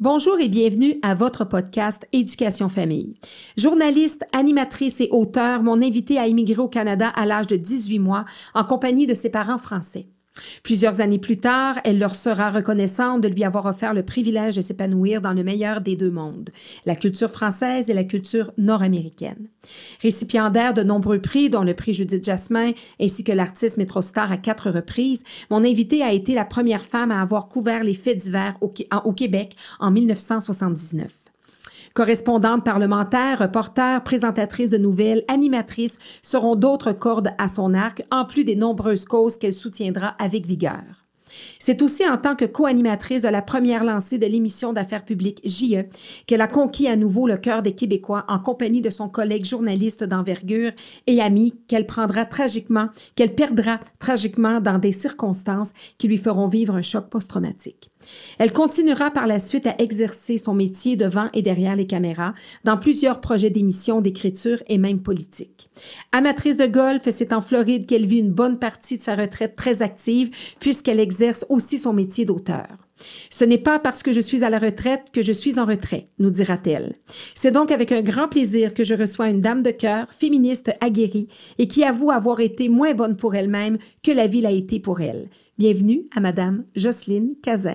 Bonjour et bienvenue à votre podcast Éducation Famille. Journaliste, animatrice et auteur, mon invité a immigré au Canada à l'âge de 18 mois en compagnie de ses parents français. Plusieurs années plus tard, elle leur sera reconnaissante de lui avoir offert le privilège de s'épanouir dans le meilleur des deux mondes, la culture française et la culture nord-américaine. Récipiendaire de nombreux prix, dont le prix Judith Jasmin ainsi que l'artiste Métrostar à quatre reprises, mon invitée a été la première femme à avoir couvert les faits divers au, au Québec en 1979. Correspondante parlementaire, reporter, présentatrice de nouvelles, animatrice seront d'autres cordes à son arc, en plus des nombreuses causes qu'elle soutiendra avec vigueur. C'est aussi en tant que co-animatrice de la première lancée de l'émission d'affaires publiques JE qu'elle a conquis à nouveau le cœur des Québécois en compagnie de son collègue journaliste d'envergure et ami qu'elle prendra tragiquement, qu'elle perdra tragiquement dans des circonstances qui lui feront vivre un choc post-traumatique. Elle continuera par la suite à exercer son métier devant et derrière les caméras dans plusieurs projets d'émissions, d'écriture et même politique. Amatrice de golf, c'est en Floride qu'elle vit une bonne partie de sa retraite très active puisqu'elle exerce aussi son métier d'auteur. Ce n'est pas parce que je suis à la retraite que je suis en retrait, nous dira-t-elle. C'est donc avec un grand plaisir que je reçois une dame de cœur, féministe aguerrie et qui avoue avoir été moins bonne pour elle-même que la vie l'a été pour elle. Bienvenue à Madame Jocelyne Cazin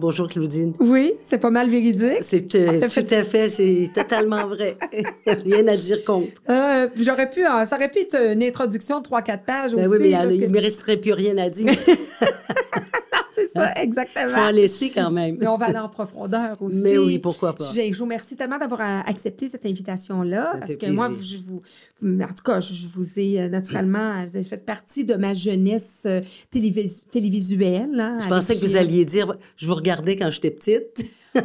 Bonjour Claudine. Oui, c'est pas mal véridique. C'est euh, tout à fait, c'est totalement vrai. Rien à dire contre. Euh, j'aurais pu, euh, ça aurait pu être une introduction de 3-4 pages ben aussi. Oui, mais il ne me resterait plus rien à dire. c'est ça, exactement. Il faut en laisser quand même. Mais on va aller en profondeur aussi. Mais oui, pourquoi pas. Je, vous remercie tellement d'avoir accepté cette invitation-là. Parce que moi, je vous, en tout cas, je vous ai naturellement, vous avez fait partie de ma jeunesse télévisuelle. Hein, je pensais que vous alliez dire, je vous regardais quand j'étais petite.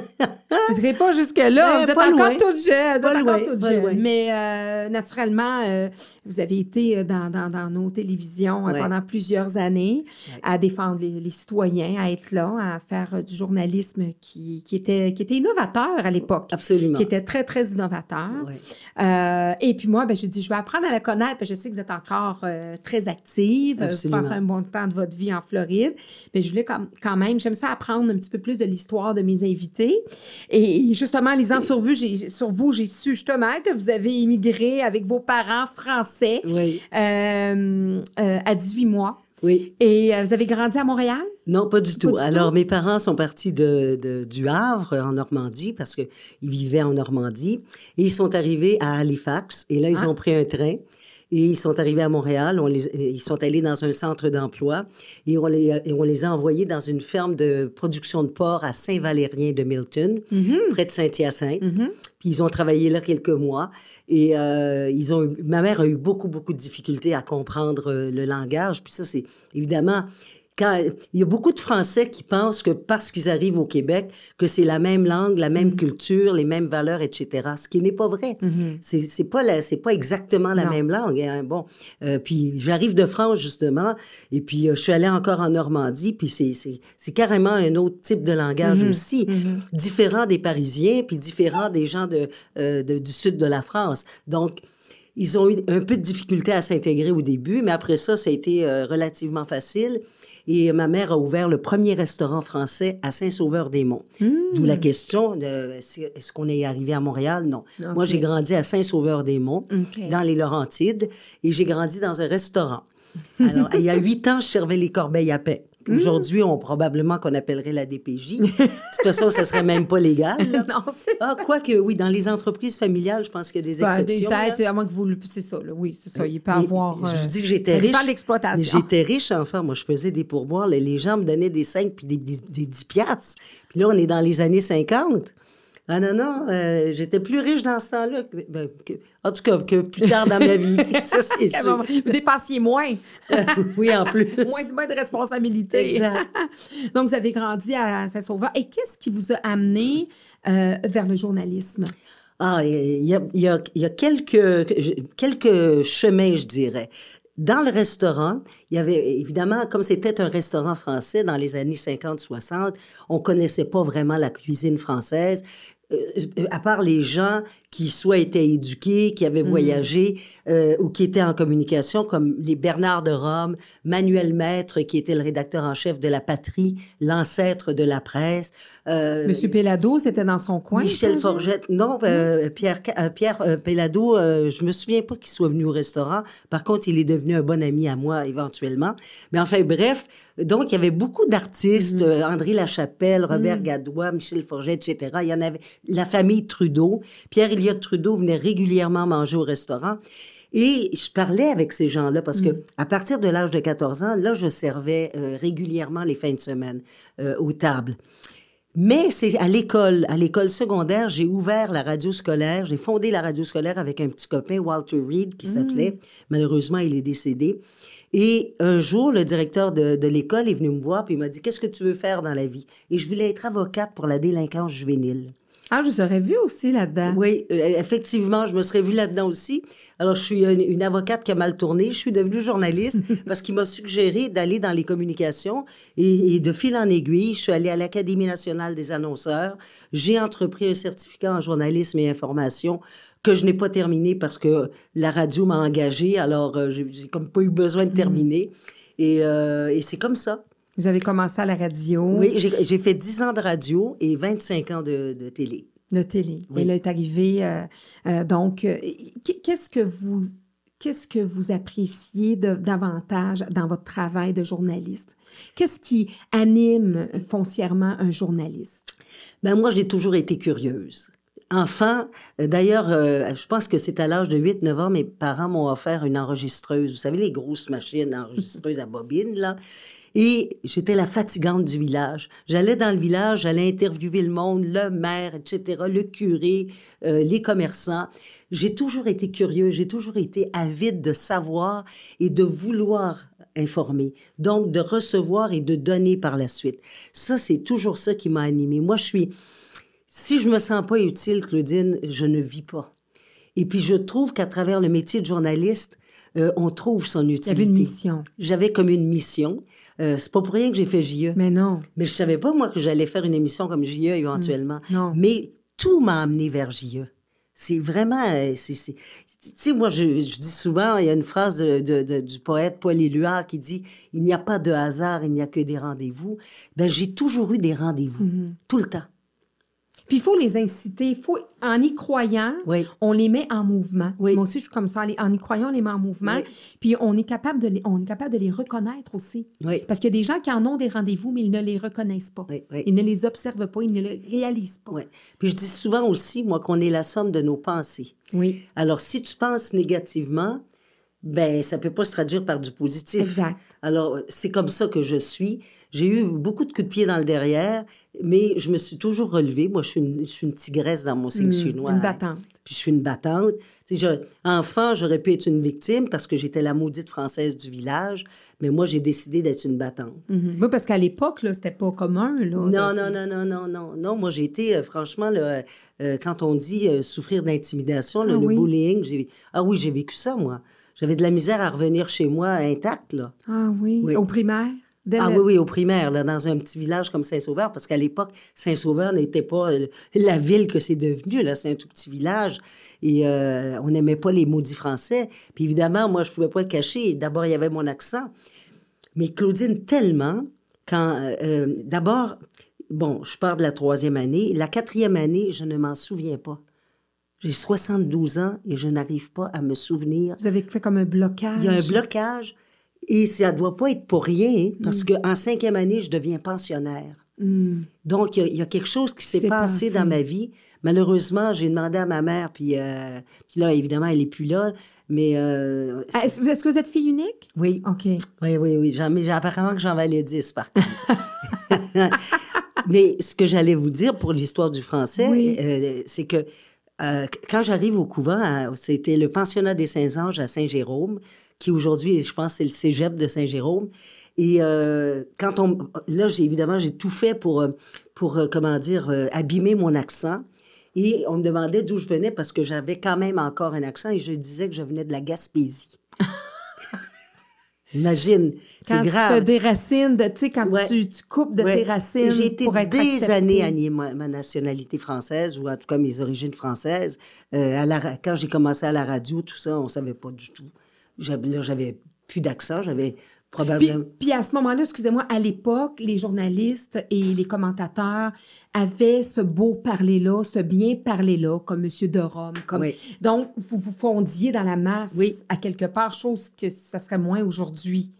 Vous ne pas jusque-là. vous êtes encore toute jeune. Vous êtes encore toute jeune. Mais euh, naturellement, euh, vous avez été euh, dans, dans, dans nos télévisions pendant plusieurs années à défendre les, citoyens, à être là, à faire du journalisme qui, qui, était, qui était innovateur à l'époque. Absolument. Qui était très, très innovateur. et puis moi, ben, j'ai dit, je vais apprendre à la connaître. je sais que vous êtes encore très active. Absolument. Vous passez un bon temps de votre vie en Floride. Mais je voulais quand même, j'aime ça apprendre un petit peu plus de l'histoire de mes invités. Et justement, lisant sur vous, sur vous, j'ai su justement que vous avez immigré avec vos parents français oui. euh, euh, à 18 mois. Oui. Et euh, vous avez grandi à Montréal? Non, pas du tout? Alors, mes parents sont partis de, de, du Havre, en Normandie, parce qu'ils vivaient en Normandie. Et ils sont arrivés à Halifax. Et là, ils ah. ont pris un train. Et ils sont arrivés à Montréal, on les, ils sont allés dans un centre d'emploi et on, les, on les a envoyés dans une ferme de production de porc à Saint-Valérien de Milton, mm-hmm. près de Saint-Hyacinthe. Mm-hmm. Puis ils ont travaillé là quelques mois et euh, ils ont, ma mère a eu beaucoup, beaucoup de difficultés à comprendre euh, le langage. Puis ça, c'est évidemment il y a beaucoup de Français qui pensent que parce qu'ils arrivent au Québec, que c'est la même langue, la même mm-hmm. culture, les mêmes valeurs, etc. Ce qui n'est pas vrai. Mm-hmm. C'est pas c'est pas exactement la même langue. Hein. Bon, euh, puis j'arrive de France justement, et puis euh, je suis allée encore en Normandie, puis c'est carrément un autre type de langage mm-hmm. aussi, différent des Parisiens, puis différent des gens de, euh, de, du sud de la France. Donc ils ont eu un peu de difficulté à s'intégrer au début, mais après ça, ça a été relativement facile. Et ma mère a ouvert le premier restaurant français à Saint-Sauveur-des-Monts. D'où la hmm. question de est-ce qu'on est arrivé à Montréal? Non. Moi, j'ai grandi à Saint-Sauveur-des-Monts, dans les Laurentides, et j'ai grandi dans un restaurant. Alors, il y a huit ans, je servais les corbeilles à paix. Hmm. Aujourd'hui, on probablement qu'on appellerait la DPJ. de toute façon, ça serait même pas légal. non, c'est ah, quoique, oui, dans les entreprises familiales, je pense qu'il y a des ben, exceptions. des à moins que vous le... C'est ça, oui, c'est ça. Il peut avoir... Je vous dis que j'étais riche. l'exploitation. J'étais riche, enfant. Moi, je faisais des pourboires. Les gens me donnaient des 5 puis des, des, des 10 piastres. Puis là, on est dans les années 50. Ah non, non, euh, j'étais plus riche dans ce temps-là. Ben, en tout cas, que plus tard dans ma vie. ça, c'est sûr. Vous dépensiez moins. oui, en plus. moins, de responsabilités. Exact. Donc, vous avez grandi à Saint-Sauveur. Et qu'est-ce qui vous a amené euh, vers le journalisme? Ah, il y a, y a, y a quelques, quelques chemins, je dirais. dans le restaurant, il y avait évidemment, comme c'était un restaurant français dans les années 50-60, on connaissait pas vraiment la cuisine française. Euh, euh, à part les gens qui soit étaient éduqués, qui avaient mhm. voyagé euh, ou qui étaient en communication, comme les Bernard de Rome, Manuel Maître, qui était le rédacteur en chef de La Patrie, l'ancêtre de la presse. Monsieur Pellado, c'était dans son coin. Michel Forgette, non, Pierre, Pierre Pellado, je me souviens pas qu'il soit venu au restaurant. Par contre, il est devenu un bon ami à moi éventuellement. Mais enfin, bref, donc il y avait beaucoup d'artistes, mhm. André Lachapelle, Robert mhm. Gadois, Michel Forgette, etc. Il y en avait la famille Trudeau. Pierre Elliott Trudeau venait régulièrement manger au restaurant. Et je parlais avec ces gens-là parce que mm. à partir de l'âge de 14 ans, là, je servais euh, régulièrement les fins de semaine euh, aux tables. Mais c'est à l'école, à l'école secondaire, j'ai ouvert la radio scolaire. J'ai fondé la radio scolaire avec un petit copain, Walter Reed, qui mm. s'appelait. Malheureusement, il est décédé. Et un jour, le directeur de, de l'école est venu me voir puis il m'a dit Qu'est-ce que tu veux faire dans la vie? Et je voulais être avocate pour la délinquance juvénile. Ah, je vous aurais vu aussi là-dedans. Oui, euh, effectivement, je me serais vue là-dedans aussi. Alors, je suis une, avocate qui a mal tourné. Je suis devenue journaliste parce qu'il m'a suggéré d'aller dans les communications et, de fil en aiguille, je suis allée à l'Académie nationale des annonceurs. J'ai entrepris un certificat en journalisme et information que je n'ai pas terminé parce que la radio m'a engagée. Alors, euh, j'ai comme pas eu besoin de mm. terminer. Et, euh, et c'est comme ça. Vous avez commencé à la radio. Oui, j'ai fait 10 ans de radio et 25 ans de, télé. De télé. Et là est arrivé. Euh, euh, donc, qu'est-ce que vous. Qu'est-ce que vous appréciez de, davantage dans votre travail de journaliste? Qu'est-ce qui anime foncièrement un journaliste? Ben moi, j'ai toujours été curieuse enfant, d'ailleurs, je pense que c'est à l'âge de 8-9 ans, mes parents m'ont offert une enregistreuse. Vous savez, les grosses machines enregistreuses à bobine, là. Et j'étais la fatigante du village. J'allais dans le village, j'allais interviewer le monde, le maire, etc., le curé, euh, les commerçants. J'ai toujours été curieux, j'ai toujours été avide de savoir et de vouloir informer. Donc, de recevoir et de donner par la suite. Ça, c'est toujours ça qui m'a animé. Moi, je suis... Si je me sens pas utile, Claudine, je ne vis pas. Et puis, je trouve qu'à travers le métier de journaliste, euh, on trouve son utilité. J'avais une mission. J'avais comme une mission. Euh, c'est pas pour rien que j'ai fait JE. Mais non. Mais je savais pas, moi, que j'allais faire une émission comme JE éventuellement. Mm. Non. Mais tout m'a amené vers JE. C'est vraiment... Euh, tu sais, moi, je, dis souvent, il y a une phrase du poète Paul Éluard qui dit « Il n'y a pas de hasard, il n'y a que des rendez-vous. » Ben, j'ai toujours eu des rendez-vous, mm-hmm. tout le temps. Puis il faut les inciter. Il faut, en y croyant, on les met en mouvement. Moi aussi, je suis comme ça. En y croyant, on les met en mouvement. Puis on est, capable de les, on est capable de les reconnaître aussi. Parce qu'il y a des gens qui en ont des rendez-vous, mais ils ne les reconnaissent pas. Ils ne les observent pas, ils ne les réalisent pas. Puis je dis souvent aussi, moi, qu'on est la somme de nos pensées. Oui. Alors, si tu penses négativement, ben ça peut pas se traduire par du positif. Exact. Alors, c'est comme ça que je suis. J'ai eu beaucoup de coups de pied dans le derrière, mais je me suis toujours relevée. Moi, je suis une, je suis une tigresse dans mon signe mmh, chinois. Une battante. Puis je suis une battante. Je, enfant, j'aurais pu être une victime parce que j'étais la maudite française du village, mais moi, j'ai décidé d'être une battante. Mmh. Oui, parce qu'à l'époque, là, c'était pas commun. Là, non, non, non, non, non, non, non. Moi, j'ai été, euh, franchement, là, euh, quand on dit euh, souffrir d'intimidation, ah, le bullying, j'ai... ah oui, j'ai vécu ça, moi. J'avais de la misère à revenir chez moi intacte, là. Ah oui, oui. au primaire? ah oui, oui, au primaire, là, dans un petit village comme Saint-Sauveur, parce qu'à l'époque, Saint-Sauveur n'était pas euh, la ville que c'est devenu, là, c'est un tout petit village. Et euh, on n'aimait pas les maudits français. Puis évidemment, moi, je pouvais pas le cacher. D'abord, il y avait mon accent. Mais Claudine, tellement, quand... Euh, d'abord, bon, je pars de la troisième année. La quatrième année, je ne m'en souviens pas. J'ai 72 ans et je n'arrive pas à me souvenir. Vous avez fait comme un blocage? Il y a un blocage et ça ne doit pas être pour rien parce mm. qu'en cinquième année, je deviens pensionnaire. Mm. Donc, il y, a quelque chose qui s'est passé, dans ma vie. Malheureusement, j'ai demandé à ma mère, puis, euh, puis là, évidemment, elle n'est plus là, mais... Euh, ah, est-ce, que vous êtes fille unique? Oui. OK. Oui, oui, oui. j'ai apparemment que j'en valais 10, par contre. mais ce que j'allais vous dire pour l'histoire du français, euh, c'est que euh, quand j'arrive au couvent, c'était le pensionnat des Saints-Anges à Saint-Jérôme, qui aujourd'hui, je pense, c'est le cégep de Saint-Jérôme. Et euh, quand on... Là, évidemment, j'ai tout fait pour, euh, pour comment dire, abîmer mon accent. Et on me demandait d'où je venais parce que j'avais quand même encore un accent et je disais que je venais de la Gaspésie. Imagine, Quand c'est tu grave. te déracines, de- tu sais, quand Ouais. tu, tu coupes de Ouais. tes racines J'ai été pour être des années à nier ma, ma nationalité française, ou en tout cas mes origines françaises. Euh, à la quand j'ai commencé à la radio, tout ça, on savait pas du tout. J'avais, là, j'avais plus d'accent, j'avais probablement... puis à ce moment-là, excusez-moi, à l'époque, les journalistes et les commentateurs avaient ce beau parler-là, ce bien parler-là, comme M. de Rome. Comme... Oui. Donc, vous vous fondiez dans la masse Oui. à quelque part, chose que ça serait moins aujourd'hui.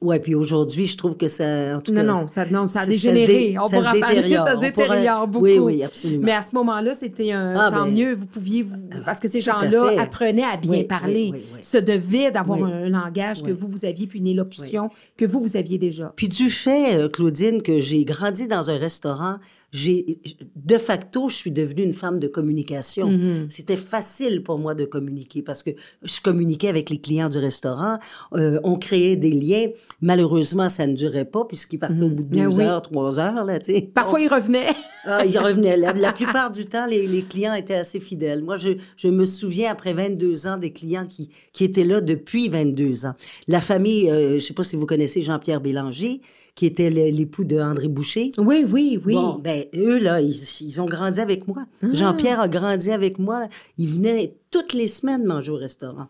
Ouais, puis aujourd'hui, je trouve que ça... En tout Non, cas, non, ça, non, ça a ça- ça se dégénéré. dé- On ça pourra parler, ça se détériore beaucoup. Oui, oui, absolument. Mais à ce moment-là, c'était un Ah, tant ben, mieux. Vous pouviez, vous, parce que ces gens-là apprenaient à bien Oui, parler, oui, oui, oui. se devaient d'avoir Oui. un langage que Oui. vous, vous aviez, puis une élocution que vous, vous aviez déjà. Puis du fait, euh, Claudine, que j'ai grandi dans un restaurant, j'ai de facto, je suis devenue une femme de communication. Mm-hmm. C'était facile pour moi de communiquer parce que je communiquais avec les clients du restaurant, euh, on créait des liens. Malheureusement, ça ne durait pas puisqu'ils partaient au bout de Ah deux oui. heures, trois heures là. Parfois, ils revenaient. Ah, ils revenaient. La, la plupart du temps, les, les clients étaient assez fidèles. Moi, je, je me souviens, après 22 ans, des clients qui, qui étaient là depuis 22 ans. La famille, euh, je ne sais pas si vous connaissez Jean-Pierre Bélanger, qui était l'époux de André Boucher. Oui, oui, oui. Bon, ben, eux, là, ils, ils ont grandi avec moi. Jean-Pierre a grandi avec moi. Il venait toutes les semaines manger au restaurant.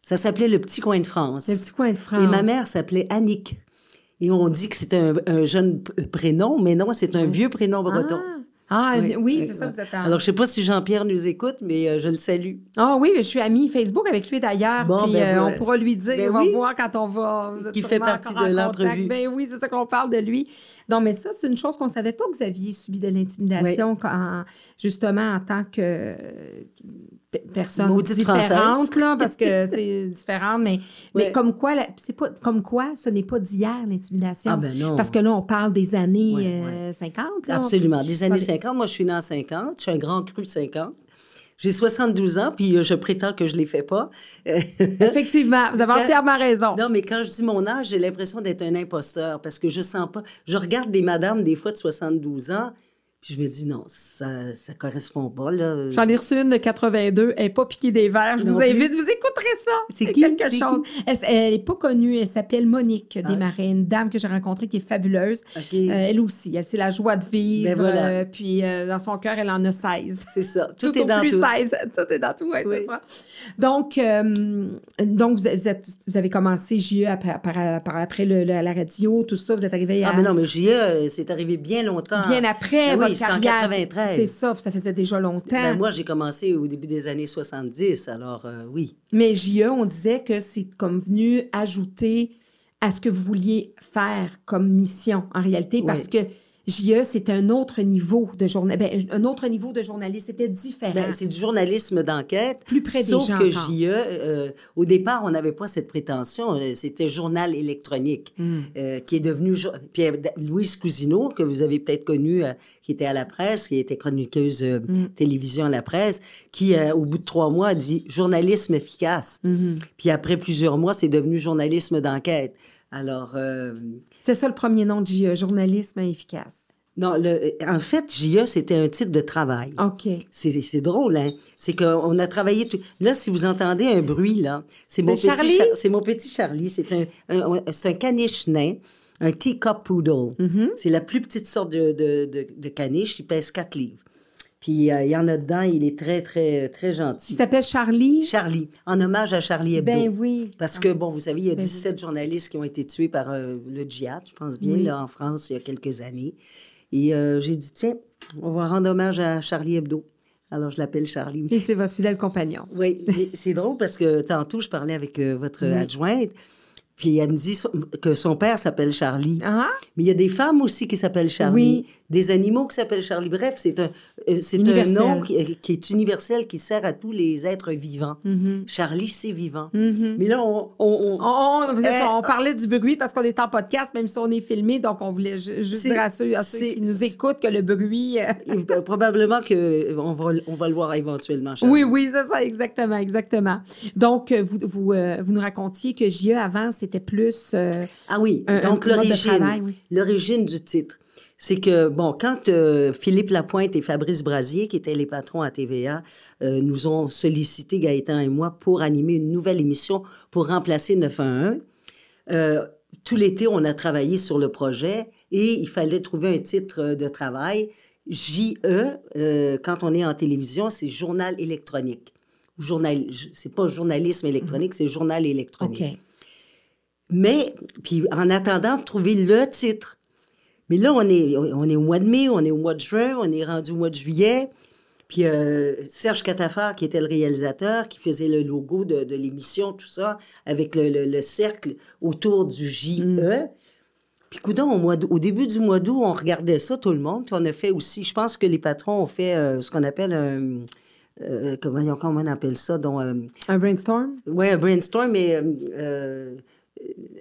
Ça s'appelait le Petit Coin de France. Le petit coin de France. Et ma mère s'appelait Annick. Et on dit que c'est un, un jeune prénom, mais non, c'est un vieux prénom breton. Ah, oui, Oui, c'est ça, vous êtes en... Alors, je sais pas si Jean-Pierre nous écoute, mais euh, je le salue. Ah oui, je suis amie Facebook avec lui d'ailleurs. Bon, puis ben, euh, on pourra lui dire, Ben on va oui. voir quand on va. vous êtes Qui fait partie de l'entrevue. Ben oui, c'est ça qu'on parle de lui. Non, mais ça, c'est une chose qu'on savait pas que vous aviez subi de l'intimidation justement en tant que euh, pe- personne Maudite différente, Française. là, parce que c'est différente, mais, mais comme quoi, c'est pas comme quoi, ce n'est pas d'hier l'intimidation. Ah, ben non. Parce que là, on parle des années Ouais, euh, 50. là. Absolument. Des années Pas des- 50. Moi, je suis née en 50. Je suis un grand cru 50. J'ai 72 ans, puis euh, je prétends que je ne les fais pas. Effectivement, vous avez entièrement raison. non, mais quand je dis mon âge, j'ai l'impression d'être un imposteur parce que je sens pas. Je regarde des madames, des fois de 72 ans, puis je me dis non, ça ne correspond pas. Là. J'en ai reçu une de 82. Elle n'est pas piquée des verres. Je Non vous plus. invite, vous écouterez ça. C'est qui? quelque C'est chose. Elle n'est pas connue. Elle s'appelle Monique Ah. Desmarais, une dame que j'ai rencontrée qui est fabuleuse. Euh, elle aussi, elle c'est la joie de vivre. Ben voilà. euh, puis euh, dans son cœur, elle en a 16. c'est ça. Tout, Tout, est au dans plus tout. 16. Tout est dans tout, ouais, Oui. c'est ça. Donc, donc vous, êtes- vous avez commencé JE après, par- par- après le- le- la radio, tout ça. Vous êtes arrivé à... Ah, mais non, mais JE, c'est arrivé bien longtemps. Bien après Ben oui, votre c'était en carrière. 93. C'est ça, ça faisait déjà longtemps. Ben, moi, j'ai commencé au début des années 70, alors euh, oui. Mais JE, on disait que c'est comme venu ajouter à ce que vous vouliez faire comme mission en réalité, parce que JE, c'est un autre niveau de journal, ben, un autre niveau de journaliste, c'était différent. Ben, c'est du journalisme d'enquête. Plus près des sauf gens que encore. JE, euh, au départ, on n'avait pas cette prétention. euh, C'était journal électronique, Hmm. euh, qui est devenu... Puis euh, Louise Cousineau, que vous avez peut-être connue, euh, qui était à la presse, qui était chroniqueuse Hmm. télévision à la presse, qui, au bout de trois mois, a dit journalisme efficace. Hmm. Puis après plusieurs mois, c'est devenu journalisme d'enquête. Alors... euh, C'est ça le premier nom de JE, journalisme efficace. non, le, en fait, JE, c'était un titre de travail. OK. C'est drôle, hein? C'est qu'on a travaillé tout. Là, si vous entendez un bruit, là, c'est mon, petit Charlie? Char- c'est mon petit Charlie. C'est un, un- c'est un caniche nain, un teacup poodle. Mm-hmm. C'est la plus petite sorte de, de, de, de caniche. Il pèse 4 livres. Puis, euh, il y en a dedans. Il est très, très, très Il gentil. s'appelle Charlie. Charlie, en hommage à Charlie Hebdo. Ben oui. Parce que, bon, vous savez, il y a Ben oui. 17 journalistes qui ont été tués par euh, le djihad, je pense bien, Oui. là, en France, il y a quelques années. Et euh, j'ai dit, tiens, on va rendre hommage à Charlie Hebdo. Alors, je l'appelle Charlie. Et c'est votre fidèle compagnon. Oui, c'est drôle parce que tantôt, je parlais avec euh, votre Oui. adjointe, puis elle me dit que son père s'appelle Charlie. Ah, Mais il y a des femmes aussi qui s'appellent Charlie. Oui. Des animaux qui s'appellent Charlie. Bref, c'est un, euh, c'est un nom qui, qui est universel, qui sert à tous les êtres vivants. Mhm. Charlie, c'est vivant. Mhm. Mais là, on... on- on- On, on- parlait du bruit parce qu'on est en podcast, même si on est filmé, donc on voulait ju- juste dire à ceux, à ceux c'est- qui nous écoutent que le bruit. euh, euh, probablement qu'on va, on va le voir éventuellement, Charlie. Oui, oui, c'est ça, exactement, exactement. Donc, euh, vous, vous, euh, vous nous racontiez que JE avant, c'était plus. euh, Ah oui, Un- donc l'origine, travail, oui. l'origine du titre. C'est que, bon, quand euh, Philippe Lapointe et Fabrice Brasier, qui étaient les patrons à TVA, euh, nous ont sollicité, Gaëtan et moi, pour animer une nouvelle émission pour remplacer 911, euh, tout l'été, on a travaillé sur le projet et il fallait trouver un titre de travail. JE, euh, quand on est en télévision, c'est journal électronique. Journal, c'est pas journalisme électronique, c'est journal électronique. Mais, puis en attendant de trouver le titre. Mais là, on est, on est au mois de mai, on est au mois de juin, on est rendu au mois de juillet. Puis euh, Serge Catafar, qui était le réalisateur, qui faisait le logo de, de l'émission, tout ça, avec le, le- le cercle autour du JE. Puis, coudonc, au, mois au début du mois d'août, on regardait ça, tout le monde. Puis, on a fait aussi, je pense que les patrons ont fait euh, ce qu'on appelle un. euh, comment, comment on appelle ça? Donc, Un brainstorm? oui, un brainstorm, mais.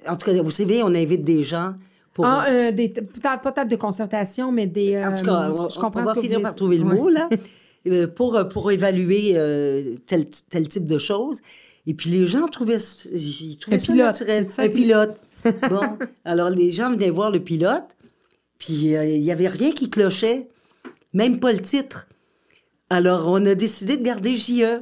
en tout cas, vous savez, on invite des gens pour. Ah, euh, des, pas table de concertation, mais des. En tout cas, euh, on, je on comprends va que vous finir par trouver le Ouais. mot, là, euh, pour, pour évaluer euh, tel, tel type de choses. Et puis les gens trouvaient, ils trouvaient Un ça pilote, naturel. ça, Un pilote. bon, alors les gens venaient voir le pilote, puis il n'y avait rien qui clochait, même pas le titre. Alors on a décidé de garder JE.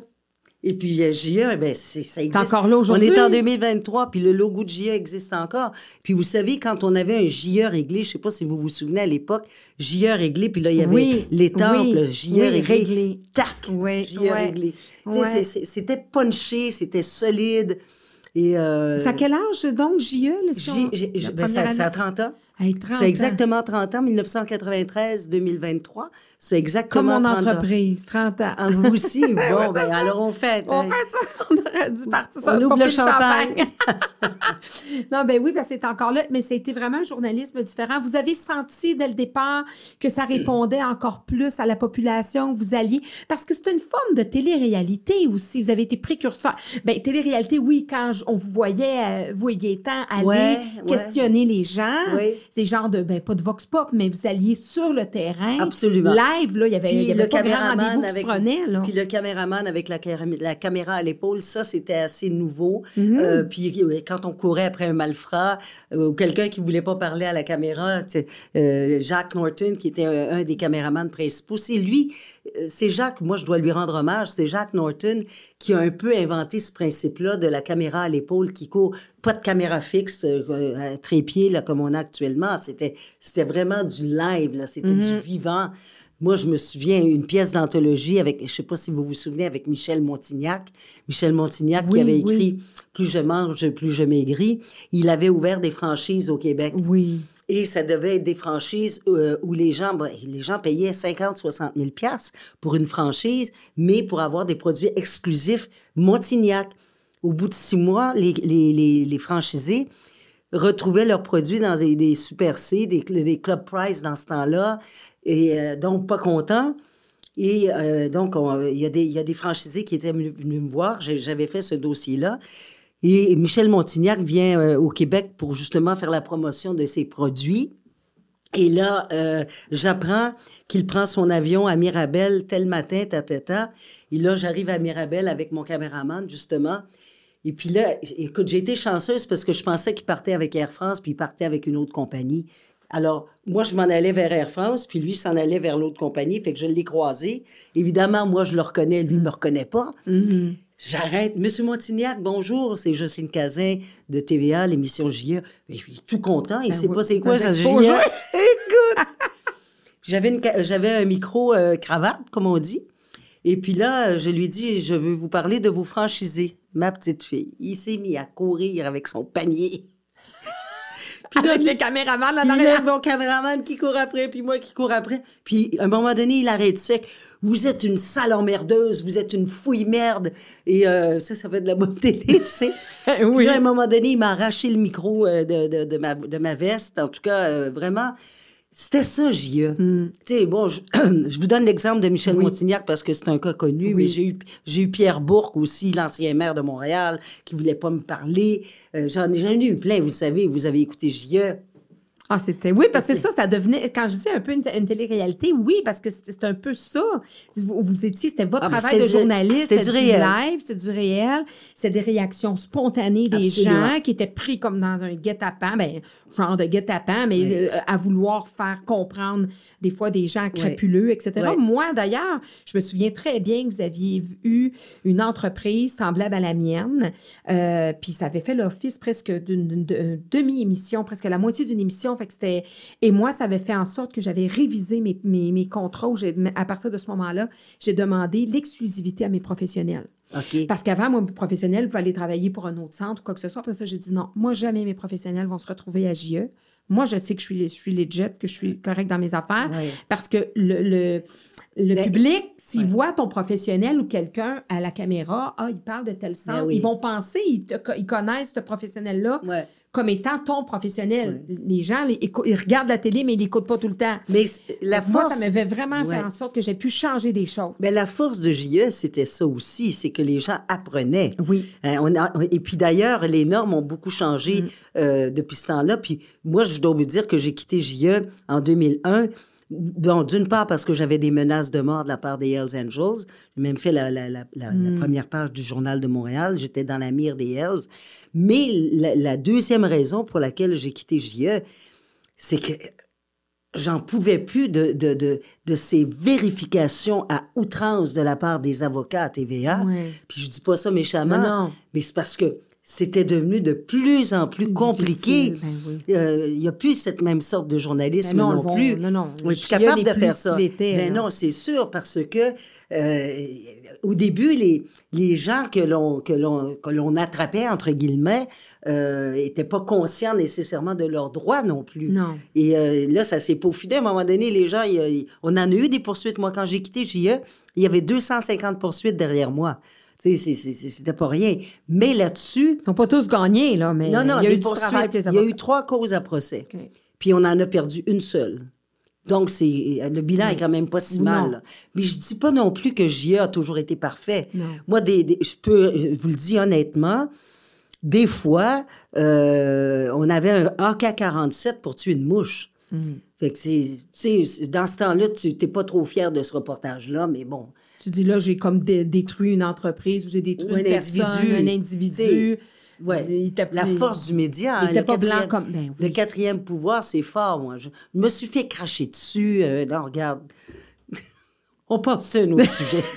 Et puis euh, JE, eh ben, c'est, ça existe. encore là aujourd'hui? On est en 2023, puis le logo de JE existe encore. Puis vous savez, quand on avait un JE réglé, je sais pas si vous vous souvenez à l'époque, JE réglé, puis là, il y avait Oui, les temples, oui, JE oui, réglé. réglé. Tac! Oui, JE ouais, réglé. Tu sais, ouais. c'est- c'est- C'était punché, c'était solide. Et, euh, C'est à quel âge, donc, JE? Là, si on- ben, première ça, ça a année? 30 ans. Hey, 30 ans. C'est exactement 30 ans, 1993-2023. C'est Comme exactement mon 30 ans. entreprise, 30 ans. Ah, vous aussi? Bon, ben, alors on fait. On hein. fait ça, on aurait dû partir ça. On ouvre le champagne. non, ben oui, que c'est encore là, mais c'était vraiment un journalisme différent. Vous avez senti dès le départ que ça répondait encore plus à la population, vous alliez, parce que c'est une forme de télé-réalité aussi. Vous avez été précurseur. Ben, télé-réalité, oui, quand on vous voyait, euh, vous et Gaétan, aller Ouais, ouais. questionner les gens. Oui. C'est genre de, ben, pas de vox pop, mais vous alliez sur le terrain. Absolument. Live, là, il y avait, il y Puis avait le pas grand avec prenait, là. Puis le caméraman avec la, la caméra à l'épaule, ça, c'était assez nouveau. Mhm. Euh, puis quand on courait après un malfrat euh, ou quelqu'un qui voulait pas parler à la caméra, tu sais, euh, Jacques Norton, qui était euh, un des caméramans principaux, c'est lui, c'est Jacques, moi je dois lui rendre hommage, c'est Jacques Norton qui a un peu inventé ce principe-là de la caméra à l'épaule qui court, pas de caméra fixe, euh, à trépied, là, comme on a actuellement. C'était, c'était vraiment du live, c'était du vivant. Moi, je me souviens une pièce d'anthologie avec, je sais pas si vous vous souvenez, avec Michel Montignac. Michel Montignac Oui, qui avait oui. écrit Plus je mange, plus je maigris. Il avait ouvert des franchises au Québec. Oui. Et ça devait être des franchises euh, où les gens, ben, les gens payaient 50, 60 000 piastres pour une franchise, mais pour avoir des produits exclusifs Montignac. Au bout de six mois, les, les, les, franchisés retrouvaient leurs produits dans des, Super C, des, des Club Price dans ce temps-là, et euh, donc pas contents. Et euh, donc, on- il y, y a des franchisés qui étaient venus, me voir. J'avais fait ce dossier-là. Et Michel Montignac vient euh, au Québec pour justement faire la promotion de ses produits. Et là, euh, j'apprends qu'il prend son avion à Mirabel tel matin, ta, ta, ta. Et là, j'arrive à Mirabel avec mon caméraman, justement. Et puis là, écoute, j'ai été chanceuse parce que je pensais qu'il partait avec Air France, puis il partait avec une autre compagnie. Alors, moi, je m'en allais vers Air France, puis lui s'en allait vers l'autre compagnie, fait que je l'ai croisé. Évidemment, moi, je le reconnais, lui, ne me reconnaît pas. J'arrête. Monsieur Montignac, bonjour, c'est Jocelyne Cazin de TVA, l'émission JE. Et puis, tout content, il Ben sait oui, pas c'est quoi ça exposé. Écoute! J'avais, une ca- j'avais un micro euh, cravate, comme on dit. Et puis là, je lui dis, je veux vous parler de vos franchisés, ma petite fille. Il s'est mis à courir avec son panier. Puis là, Avec les caméramans là, mon caméraman qui court après, puis moi qui cours après. Puis, à un moment donné, il arrête sec. Vous êtes une sale emmerdeuse, vous êtes une fouille merde. Et euh, ça, ça fait de la bonne télé, tu sais. Puis oui. là, à un moment donné, il m'a arraché le micro euh, de, de, de ma, de ma veste. En tout cas, euh, vraiment, c'était ça, JE. Tu sais, bon, je, je vous donne l'exemple de Michel. Oui. Montignac parce que c'est un cas connu, Oui. mais j'ai eu, j'ai eu Pierre Bourque aussi, l'ancien maire de Montréal, qui voulait pas me parler. J'en, ai- j'en ai eu plein, vous savez, vous avez écouté JE. Ah, c'était. Oui, parce que ça, ça devenait. Quand je dis un peu une, une télé-réalité, oui, parce que c'est un peu ça. Vous, vous étiez, c'était votre Ah, mais travail de c'était du- journaliste. c'était du réel. live, c'était du réel. C'était des réactions spontanées des Absolument. gens qui étaient pris comme dans un guet-apens, ben, genre de guet-apens, mais Oui. euh, à vouloir faire comprendre des fois des gens crapuleux, etc. Moi, d'ailleurs, je me souviens très bien que vous aviez eu une entreprise semblable à la mienne, euh, puis ça avait fait l'office presque d'une d'une demi-émission, presque la moitié d'une émission. Fait que c'était... Et moi, ça avait fait en sorte que j'avais révisé mes, mes, mes contrats. j'ai- À partir de ce moment-là, j'ai demandé l'exclusivité à mes professionnels. Parce qu'avant, moi, mes professionnels pouvaient aller travailler pour un autre centre ou quoi que ce soit. Après ça, j'ai dit non, moi, jamais mes professionnels vont se retrouver à JE. Moi, je sais que je suis, je suis legit, que je suis correct dans mes affaires. Ouais. Parce que le, le, le Mais- public, s'il Ouais. voit ton professionnel ou quelqu'un à la caméra, ah, il parle de tel centre, Ben oui. ils vont penser, ils, te- ils connaissent ce professionnel-là Ouais. Comme étant ton professionnel. Les gens, les, ils regardent la télé, mais ils l'écoutent pas tout le temps. Mais la Moi, force. ça m'avait vraiment Ouais. fait en sorte que j'ai pu changer des choses. Mais la force de JE, c'était ça aussi, c'est que les gens apprenaient. Oui. Hein, on a- et puis d'ailleurs, les normes ont beaucoup changé Mm. euh, depuis ce temps-là. Puis moi, je dois vous dire que j'ai quitté JE en 2001. Bon, d'une part parce que j'avais des menaces de mort de la part des Hells Angels. J'ai même fait la, la- la- la- Mm. la première page du Journal de Montréal. J'étais dans la mire des Hells. Mais la, deuxième raison pour laquelle j'ai quitté JE, c'est que j'en pouvais plus de, de, de, de ces vérifications à outrance de la part des avocats à TVA. Ouais. Puis je dis pas ça méchamment, non. mais c'est parce que c'était devenu de plus en plus compliqué. Ben oui. Euh, Il n'y a plus cette même sorte de journalisme Ben non, non, vont- plus. non, non. On est capable de faire ça. était, Ben là. non, c'est sûr, parce que euh, au début, les, les gens que l'on, que l'on, que l'on attrapait, entre guillemets, n'étaient pas conscients nécessairement de leurs droits non plus. Non. Et euh, là, ça s'est peaufiné. À un moment donné, les gens, y on en a eu des poursuites. Moi, quand j'ai quitté JE, il y avait 250 poursuites derrière moi. C'était pas rien. Mais là-dessus, Ils n'ont pas tous gagné, là, mais non, non, il y a eu du poursuites, travail pour les il y a eu avocats. trois causes à procès. Puis on en a perdu une seule. Donc, c'est, le bilan est quand même pas si mal. là. Mais je dis pas non plus que JE a toujours été parfait. Non. Moi, des, des- je peux vous le dis honnêtement, des fois, euh, on avait un AK-47 pour tuer une mouche. Mm. Fait que c'est, dans ce temps-là, tu n'es pas trop fier de ce reportage-là, mais bon. Tu dis là, j'ai comme dé- détruit une entreprise ou j'ai détruit Ou un une personne, individu. un individu. Ouais. Il La force du média. Il hein, pas blanc comme. Ben Le quatrième pouvoir, c'est fort, moi. Je, je me suis fait cracher dessus. euh, là, regarde. On passe à un autre sujet.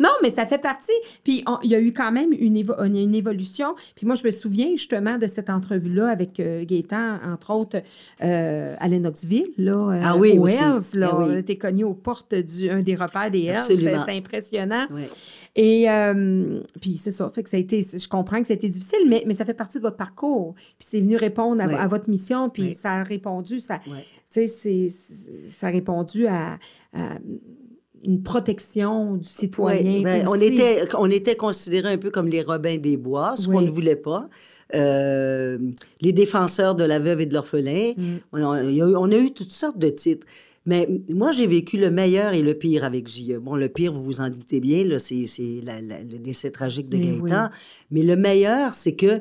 Non, mais ça fait partie. Puis on- il y a eu quand même une, évo- une, une évolution. Puis moi, je me souviens justement de cette entrevue-là avec euh, Gaétan, entre autres, euh, à Lennoxville, là, euh, Ah oui, aussi. Hells. Là, Ah oui. On était cogné aux portes d'un des repères des Hells. C'était c'était impressionnant. Et euh, puis c'est ça, fait que ça a été, je comprends que ça a été difficile, mais, mais ça fait partie de votre parcours. Puis c'est venu répondre à, votre mission, puis ça a répondu, ça, c'est- c'est- ça a répondu à, à une protection du citoyen. Ben, on, était, on était considérés un peu comme les Robins des Bois, ce Oui. qu'on ne voulait pas. Euh, les défenseurs de la veuve et de l'orphelin. Mm. On, a, eu- on a eu toutes sortes de titres. Mais moi, j'ai vécu le meilleur et le pire avec JE. Bon, le pire, vous vous en doutez bien, c'est, le décès tragique de Mais Gaëtan. Mais le meilleur, c'est que,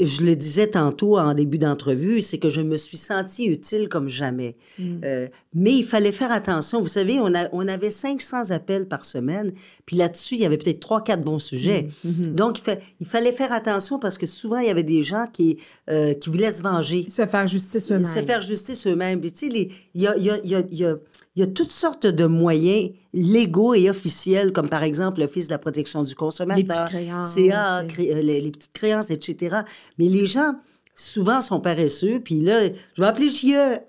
je le disais tantôt en début d'entrevue, c'est que je me suis sentie utile comme jamais. Mm. Euh, mais il fallait faire attention. Vous savez, on, a, on avait 500 appels par semaine, puis là-dessus, il y avait peut-être trois, quatre bons sujets. Mm. Mm-hmm. Donc, il, fa- il fallait faire attention parce que souvent, il y avait des gens qui, euh, qui voulaient se venger. Se faire justice eux-mêmes. Se faire justice eux-mêmes. Tu sais, y a, y, a, y, il y a toutes sortes de moyens légaux et officiels, comme par exemple l'Office de la protection du consommateur, Les petites créances, CA, et- cré- euh, les, les petites créances, etc. Mais les gens, souvent, sont paresseux. Puis là, je vais appeler JE.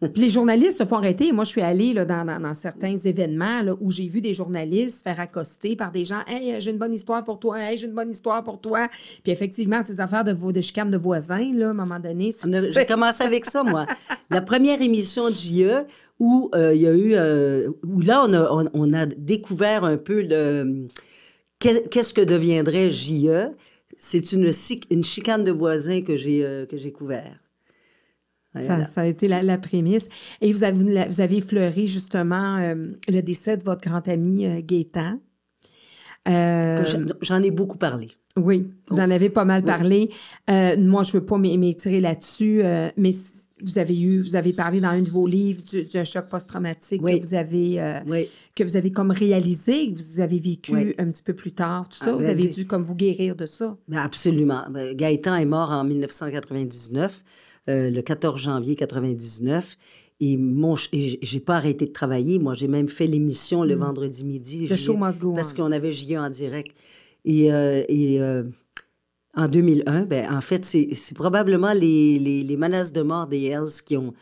Puis les journalistes se font arrêter. Moi, je suis allée là, dans, dans- dans certains événements là, où j'ai vu des journalistes faire accoster par des gens. Hey, j'ai une bonne histoire pour toi. Hey, j'ai une bonne histoire pour toi. Puis effectivement, ces affaires de, de chicane de voisins, là, à un moment donné. J'ai commencé avec ça, moi. La première émission de JE où euh, il y a eu, euh, où là, on a, on, on a découvert un peu le, qu'est- qu'est-ce que deviendrait JE. C'est une, une chicane de voisins que j'ai euh, que j'ai couvert. Voilà. Ça, ça a été la, la prémisse. Et vous avez, vous avez effleuré justement euh, le décès de votre grand ami euh, Gaétan. Euh, j'en- ai beaucoup parlé. Oui, vous en avez pas mal parlé. Moi, je veux pas m'é- m'étirer là-dessus, mais vous avez eu, vous avez parlé dans un de vos livres du- d'un choc post-traumatique Oui. que vous avez, euh, Oui. que vous avez comme réalisé, que vous avez vécu Oui. un petit peu plus tard, tout ça. Ah, vous ben, avez dû comme vous guérir de ça. Ben, absolument. Ben, Gaëtan est mort en 1999, euh, le 14 janvier 99. Et mon, et j'ai pas arrêté de travailler. Moi, j'ai même fait l'émission le vendredi midi. The J- show must go Parce on. qu'on avait JE en direct. Et, euh, et, euh, en 2001, ben, en fait, c'est probablement les, les, menaces de mort des Hells qui ont,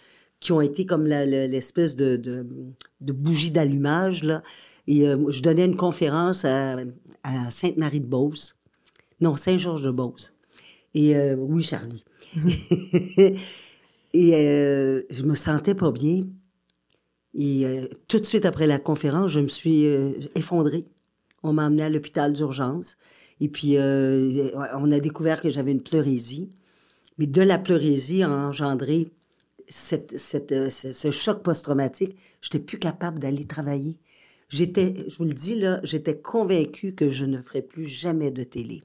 qui ont été comme l'espèce de, de, bougie d'allumage. Et euh, je donnais une conférence à, à Sainte-Marie-de-Beauce. Non, Saint-Georges-de-Beauce. Et euh, oui, Charlie. et euh, je me sentais pas bien. Et euh, tout de suite après la conférence, je me suis effondrée. On m'a amené à l'hôpital d'urgence. Et puis, euh, on a découvert que j'avais une pleurésie. Mais de la pleurésie a engendré cette, euh, ce, choc post-traumatique. Je n'étais plus capable d'aller travailler. J'étais, je vous le dis là, j'étais convaincue que je ne ferais plus jamais de télé.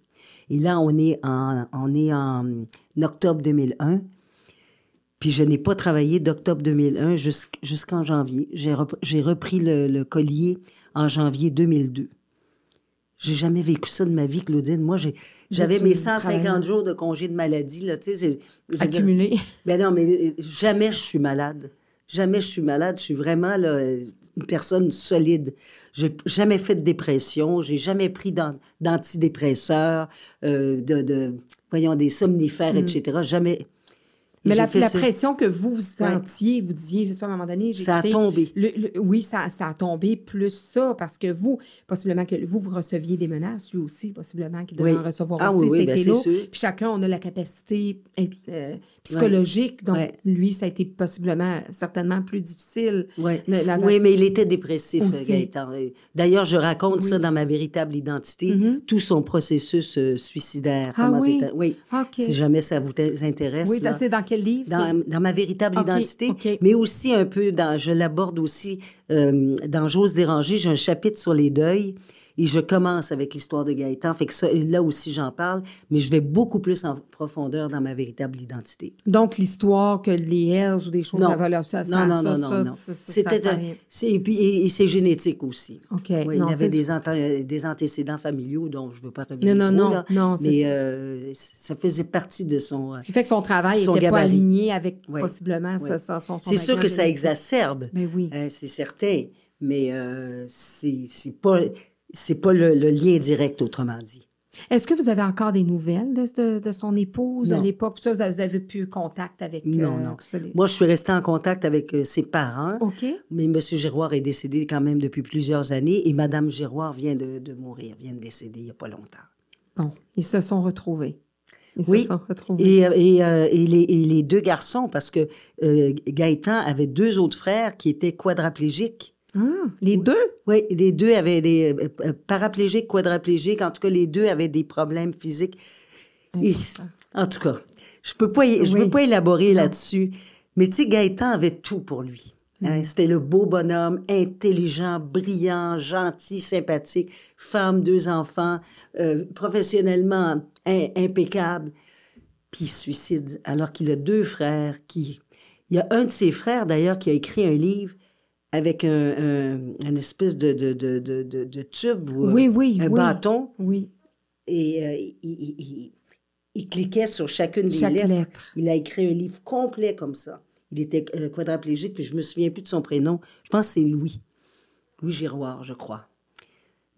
Et là, on est en, on est en octobre 2001. Puis je n'ai pas travaillé d'octobre 2001 jusqu'- jusqu'en janvier. J'ai repris le, le collier en janvier 2002. J'ai jamais vécu ça de ma vie, Claudine. Moi, j'avais mes 150 travailles? jours de congé de maladie, là, tu sais. dire- Accumulé. ben non, mais euh, jamais je suis malade. Jamais je suis malade. Je suis vraiment là, une personne solide. J'ai jamais fait de dépression. J'ai jamais pris d'an- d'antidépresseurs, euh, de, de- voyons, des somnifères, etc. Jamais. Mais la, pression que vous vous sentiez, vous disiez, c'est ça, à un moment donné, j'ai Ça a tombé. le- le- oui, ça, ça a tombé plus ça, parce que vous, possiblement que vous, vous receviez des menaces, lui aussi, possiblement qu'il devait Oui. en recevoir Ah aussi. oui, oui, ben. Puis chacun, on a la capacité euh, psychologique, donc lui, ça a été possiblement, certainement plus difficile. Oui, mais il était dépressif, Aussi. Gaëtan. D'ailleurs, je raconte ça dans ma véritable identité, Mhm. tout son processus euh, suicidaire. Ah comment oui? c'était- Oui, OK. si jamais ça vous intéresse. Oui, c'est dans quel livre? ça? dans, dans ma véritable identité, mais aussi un peu dans, je l'aborde aussi euh, dans J'ose déranger, j'ai un chapitre sur les deuils et je commence avec l'histoire de Gaëtan, fait que ça, là aussi j'en parle, mais je vais beaucoup plus en profondeur dans ma véritable identité. Donc, l'histoire que les Hells ou des choses, Non. ça va là, ça, non, non, non, non, non. C'était et puis et, c'est génétique aussi. OK. Il avait des, antécédents familiaux dont je ne veux pas revenir Non, non, non, mais ça. euh, ça faisait partie de son. euh, Ce qui fait que son travail n'était pas aligné avec possiblement son, C'est sûr que ça exacerbe. Mais oui. Hein, c'est certain, mais euh, c'est pas c'est pas le, le lien direct, autrement dit. Est-ce que vous avez encore des nouvelles de, de- de son épouse à l'époque? Ça, vous avez- plus contact avec... Non, euh, non. les- Moi, je suis restée en contact avec euh, ses parents, OK. mais M. Giroir est décédé quand même depuis plusieurs années et Mme Giroir vient de, de mourir, vient de décéder il n'y a pas longtemps. Bon, ils se sont retrouvés. Ils Oui. se sont retrouvés. Et, euh, et, euh, et les, et les deux garçons, parce que Gaëtan avait deux autres frères qui étaient quadraplégiques. Ah, les deux? Oui, les deux avaient des euh, euh, paraplégiques, quadraplégiques. En tout cas, les deux avaient des problèmes physiques. Et- en tout cas, je peux pas, y- je Oui. veux pas élaborer là-dessus. Mais tu sais, Gaëtan avait tout pour lui. hein. C'était le beau bonhomme, intelligent, brillant, gentil, sympathique, femme, deux enfants, euh, professionnellement im- impeccable. Puis suicide alors qu'il a deux frères qui... Il y a un de ses frères, d'ailleurs, qui a écrit un livre avec un, un- une espèce de, de, de, de, tube ou Oui, oui, un oui. bâton Oui, et euh, il, il- il- il cliquait sur chacune des chaque lettres. lettre. Il a écrit un livre complet comme ça. Il était euh, quadraplégique, puis je me souviens plus de son prénom. Je pense que c'est Louis. Louis Giroir, je crois.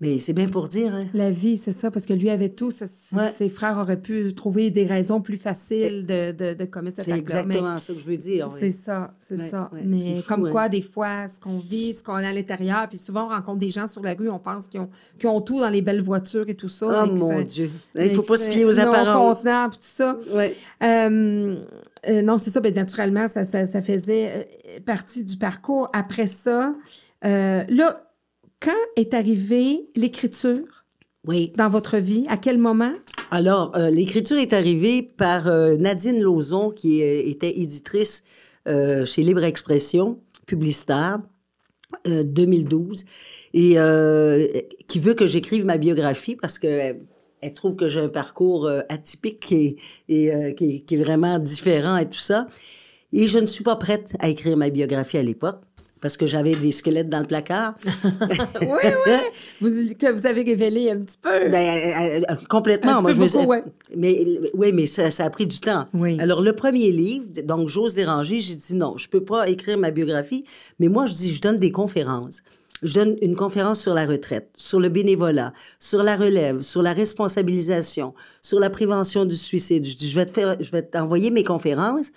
Mais c'est bien pour dire, hein? La vie, c'est ça, parce que lui avait tout. ça- Ouais. Ses frères auraient pu trouver des raisons plus faciles de, de, de commettre cet C'est acte-là. Mais exactement ça que je veux dire. oui. C'est ça, c'est Ouais, ça. ouais, Mais c'est fou, comme hein. quoi, des fois, ce qu'on vit, ce qu'on a à l'intérieur, puis souvent, on rencontre des gens sur la rue, on pense qu'ils ont, ont tout dans les belles voitures et tout ça. Oh mon Dieu. Il mais faut pas se c'est fier aux non apparences. puis tout ça. Euh, euh, non, c'est ça. Ben, naturellement, ça, ça, ça faisait euh, partie du parcours. Après ça, euh, là, quand est arrivée l'écriture Oui. dans votre vie? À quel moment? Alors, euh, l'écriture est arrivée par euh, Nadine Lauzon, qui euh, était éditrice chez Libre Expression, publicitaire, euh, 2012, et qui veut que j'écrive ma biographie parce que elle trouve que j'ai un parcours atypique et, et, euh, qui, qui est vraiment différent et tout ça. Et je ne suis pas prête à écrire ma biographie à l'époque parce que j'avais des squelettes dans le placard. oui, oui. Vous, que vous avez révélé un petit peu. Ben, euh, euh, complètement. Un Moi, peu je me ouais. Mais oui, mais ça, ça a pris du temps. Oui. Alors, le premier livre, donc J'ose déranger, j'ai dit non, je peux pas écrire ma biographie, mais moi, je dis, je donne des conférences. Je donne une conférence sur la retraite, sur le bénévolat, sur la relève, sur la responsabilisation, sur la prévention du suicide. Je dis, je vais te faire, je vais t'envoyer mes conférences,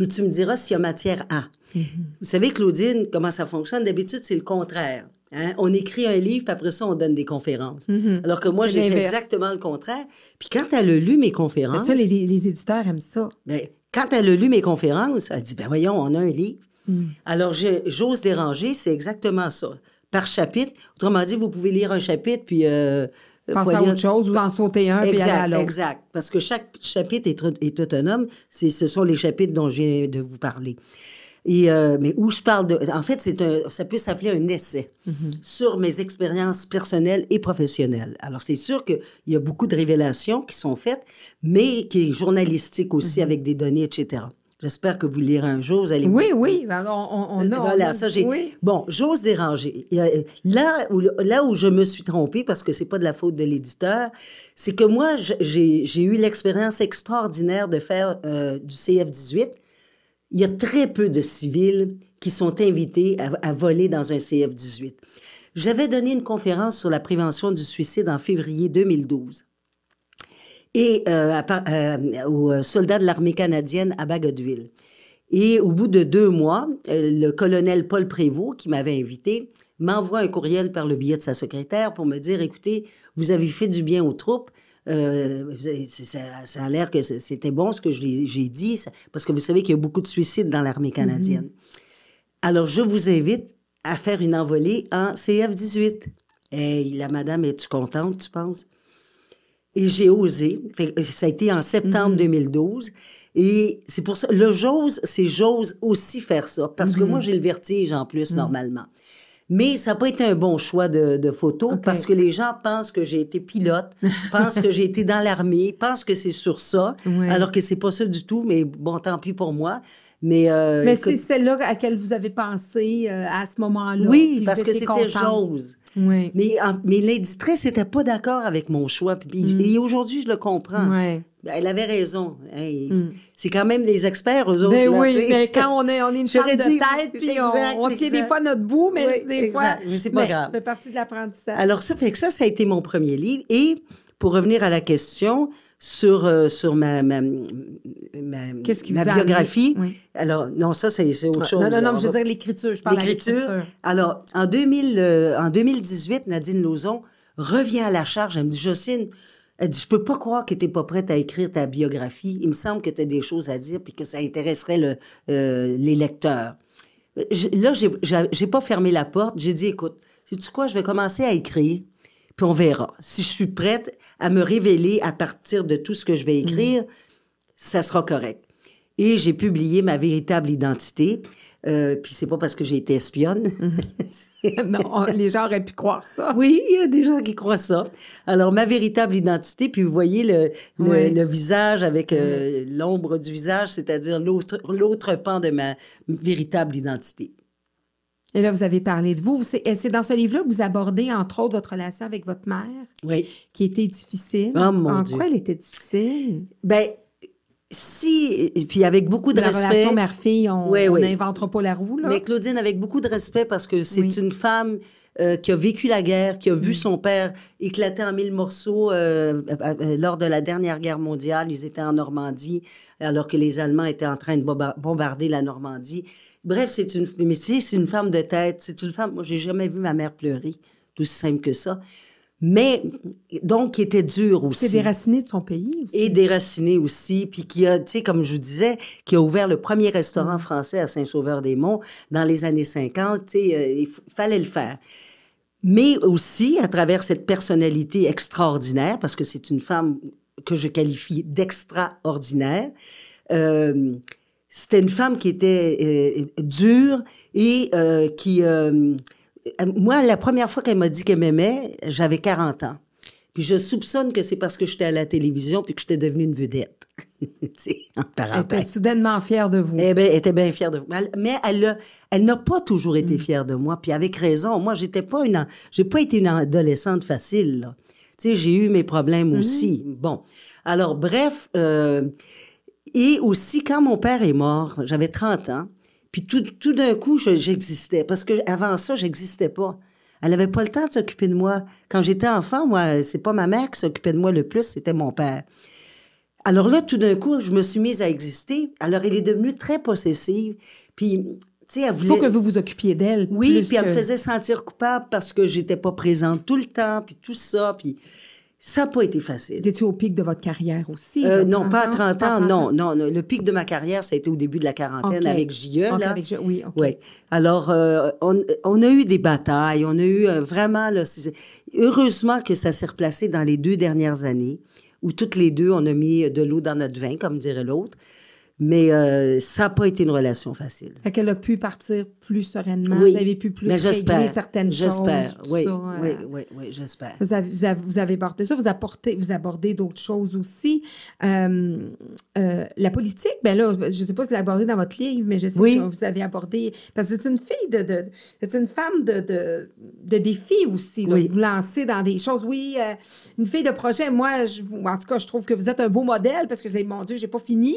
puis tu me diras s'il y a matière à. Mm-hmm. Vous savez, Claudine, comment ça fonctionne? D'habitude, c'est le contraire. Hein? On écrit un livre, puis après ça, on donne des conférences. Alors que moi, Mm-hmm. J'ai fait exactement le contraire. Puis quand elle a lu mes conférences, Ça, les, éditeurs aiment ça. ben, quand elle a lu mes conférences, elle dit, ben voyons, on a un livre. Mm. Alors, j'ose déranger, c'est exactement ça. Par chapitre. Autrement dit, vous pouvez lire un chapitre, puis... Euh, Penser à autre chose ou en sauter un puis aller à Exact, l'autre. exact. Parce que chaque chapitre est, est autonome. C'est, ce sont les chapitres dont je viens de vous parler. Et, euh, mais où je parle de... En fait, c'est un, ça peut s'appeler un essai Mm-hmm. sur mes expériences personnelles et professionnelles. Alors, c'est sûr qu'il y a beaucoup de révélations qui sont faites, mais qui est journalistique aussi Mm-hmm. avec des données, etc. J'espère que vous lirez un jour. Vous allez Oui, oui. ben, On, on, on a. on voilà, a- ça, j'ai. Oui. Bon, j'ose déranger. Là où, là où je me suis trompée, parce que c'est pas de la faute de l'éditeur, c'est que moi, j'ai j'ai eu l'expérience extraordinaire de faire euh, du CF-18. Il y a très peu de civils qui sont invités à, à voler dans un CF-18. J'avais donné une conférence sur la prévention du suicide en février 2012 et euh, à euh, aux soldats de l'armée canadienne à Bagotville. Et au bout de deux mois, euh, le colonel Paul Prévost, qui m'avait invité, m'envoie un courriel par le biais de sa secrétaire pour me dire, écoutez, vous avez fait du bien aux troupes. Euh, ça, ça a l'air que c'était bon ce que j'ai dit, ça- parce que vous savez qu'il y a beaucoup de suicides dans l'armée canadienne. Alors, je vous invite à faire une envolée en CF-18. Et la madame, es-tu contente, tu penses? Et j'ai osé. Fait ça a été en septembre 2012. Et c'est pour ça. Le j'ose, c'est j'ose aussi faire ça. Parce que moi, j'ai le vertige en plus, normalement. Mais ça n'a pas été un bon choix de, de photo parce que les gens pensent que j'ai été pilote, pensent que j'ai été dans l'armée, pensent que c'est sur ça, Ouais. alors que c'est pas ça du tout. Mais bon, tant pis pour moi. Mais, euh, Mais c'est celle-là à laquelle vous avez pensé euh, à ce moment-là. oui, parce que c'était j'ose. Oui. Mais, mais l'éditrice n'était pas d'accord avec mon choix. Puis, Et aujourd'hui, je le comprends. Mm. Ben, Elle avait raison. Hey, C'est quand même des experts, eux autres. Ben là, oui, mais quand on est, on est une femme de dit- tête, puis on, exact, on tient des fois notre bout, mais Oui, des exact. fois. Mais c'est pas mais grave. Ça fait partie de l'apprentissage. Alors, ça fait que ça, ça a été mon premier livre. Et pour revenir à la question sur, euh, sur ma, ma, ma, qui biographie? Oui. alors, non, ça, c'est autre chose. non, non, non, je veux va- dire l'écriture. Je parle de L'écriture. Alors, en, 2000, euh, en 2018, Nadine Lauzon revient à la charge. Elle me dit, Jocelyne, elle dit, je peux pas croire que tu n'es pas prête à écrire ta biographie. Il me semble que tu as des choses à dire puis que ça intéresserait le, euh, les lecteurs. Je- là, j'ai pas fermé la porte. J'ai dit, écoute, sais-tu quoi, je vais commencer à écrire, puis on verra. Si je suis prête à me révéler à partir de tout ce que je vais écrire, ça sera correct. Et j'ai publié ma véritable identité. Euh, puis c'est pas parce que j'ai été espionne. non, on- les gens auraient pu croire ça. oui, il y a des gens qui croient ça. Alors, ma véritable identité, puis vous voyez le, le, Oui. le visage avec euh, l'ombre du visage, c'est-à-dire l'autre pan de ma véritable identité. Et là, vous avez parlé de vous. C'est et c'est dans ce livre-là que vous abordez, entre autres, votre relation avec votre mère, Oui. qui était difficile. Oh, mon en Dieu. quoi elle était difficile? Ben, si, et puis avec beaucoup de La respect. relation mère-fille, on Oui, oui. n'inventera pas la roue, là. Mais Claudine, avec beaucoup de respect, parce que c'est Oui. une femme euh, qui a vécu la guerre, qui a vu son père éclater en mille morceaux euh, euh, lors de la dernière guerre mondiale. Ils étaient en Normandie, alors que les Allemands étaient en train de bomba- bombarder la Normandie. Bref, c'est une, mais c'est une femme de tête. C'est une femme. Moi, j'ai jamais vu ma mère pleurer, tout aussi simple que ça. Mais donc, qui était dure aussi c'est déraciné de son pays aussi. et déraciné aussi, puis qui a, tu sais, comme je vous disais, qui a ouvert le premier restaurant français à Saint-Sauveur-des-Monts dans les années 50, tu sais, euh, il fallait le faire. Mais aussi, à travers cette personnalité extraordinaire, parce que c'est une femme que je qualifie d'extraordinaire, euh, c'était une femme qui était euh, dure et euh, qui... euh, moi, la première fois qu'elle m'a dit qu'elle m'aimait, j'avais 40 ans. Puis je soupçonne que c'est parce que j'étais à la télévision puis que j'étais devenue une vedette. Elle était soudainement fière de vous. Eh ben, elle était bien fière de. Elle- Mais elle, elle n'a pas toujours été Mm. fière de moi. Puis avec raison. Moi, j'étais pas une, j'ai pas été une adolescente facile. Tu sais, j'ai eu mes problèmes Mm-hmm. aussi. Bon. Alors, bref, euh, et aussi, quand mon père est mort, j'avais 30 ans, puis tout, tout d'un coup, je- j'existais. Parce que avant ça, j'existais pas. Elle n'avait pas le temps de s'occuper de moi. Quand j'étais enfant, moi, c'est pas ma mère qui s'occupait de moi le plus, c'était mon père. Alors là, tout d'un coup, je me suis mise à exister. Alors, elle est devenue très possessive. Puis, tu sais, elle voulait... Pour que vous vous occupiez d'elle. Oui, plus puis elle me faisait sentir coupable parce que j'étais pas présente tout le temps, puis tout ça. Puis ça n'a pas été facile. Étiez au pic de votre carrière aussi? Euh, non, pas à 30 Pas à ans, non, non. Le pic de ma carrière, ça a été au début de la quarantaine avec JE, avec J- oui, OK. Oui. Alors, euh, on, on a eu des batailles, on a eu euh, vraiment, là, heureusement que ça s'est replacé dans les deux dernières années, où toutes les deux, on a mis de l'eau dans notre vin, comme dirait l'autre. Mais euh, ça n'a pas été une relation facile. Fait qu'elle a pu partir plus sereinement. Oui. Vous avez pu plus régler j'espère. certaines choses. Oui, ça, oui, euh, oui, oui, j'espère. Vous avez, vous avez, vous avez abordé ça, vous, apportez, vous abordez d'autres choses aussi. Euh, euh, la politique, ben là, je ne sais pas si vous abordé dans votre livre, mais je sais Oui. que vous avez abordé. Parce que c'est une fille de. de c'est une femme de, de, de défi aussi. là. Oui. Vous lancez dans des choses. Oui, euh, une fille de projet. Moi, je, en tout cas, je trouve que vous êtes un beau modèle parce que vous avez, mon Dieu, j'ai pas fini.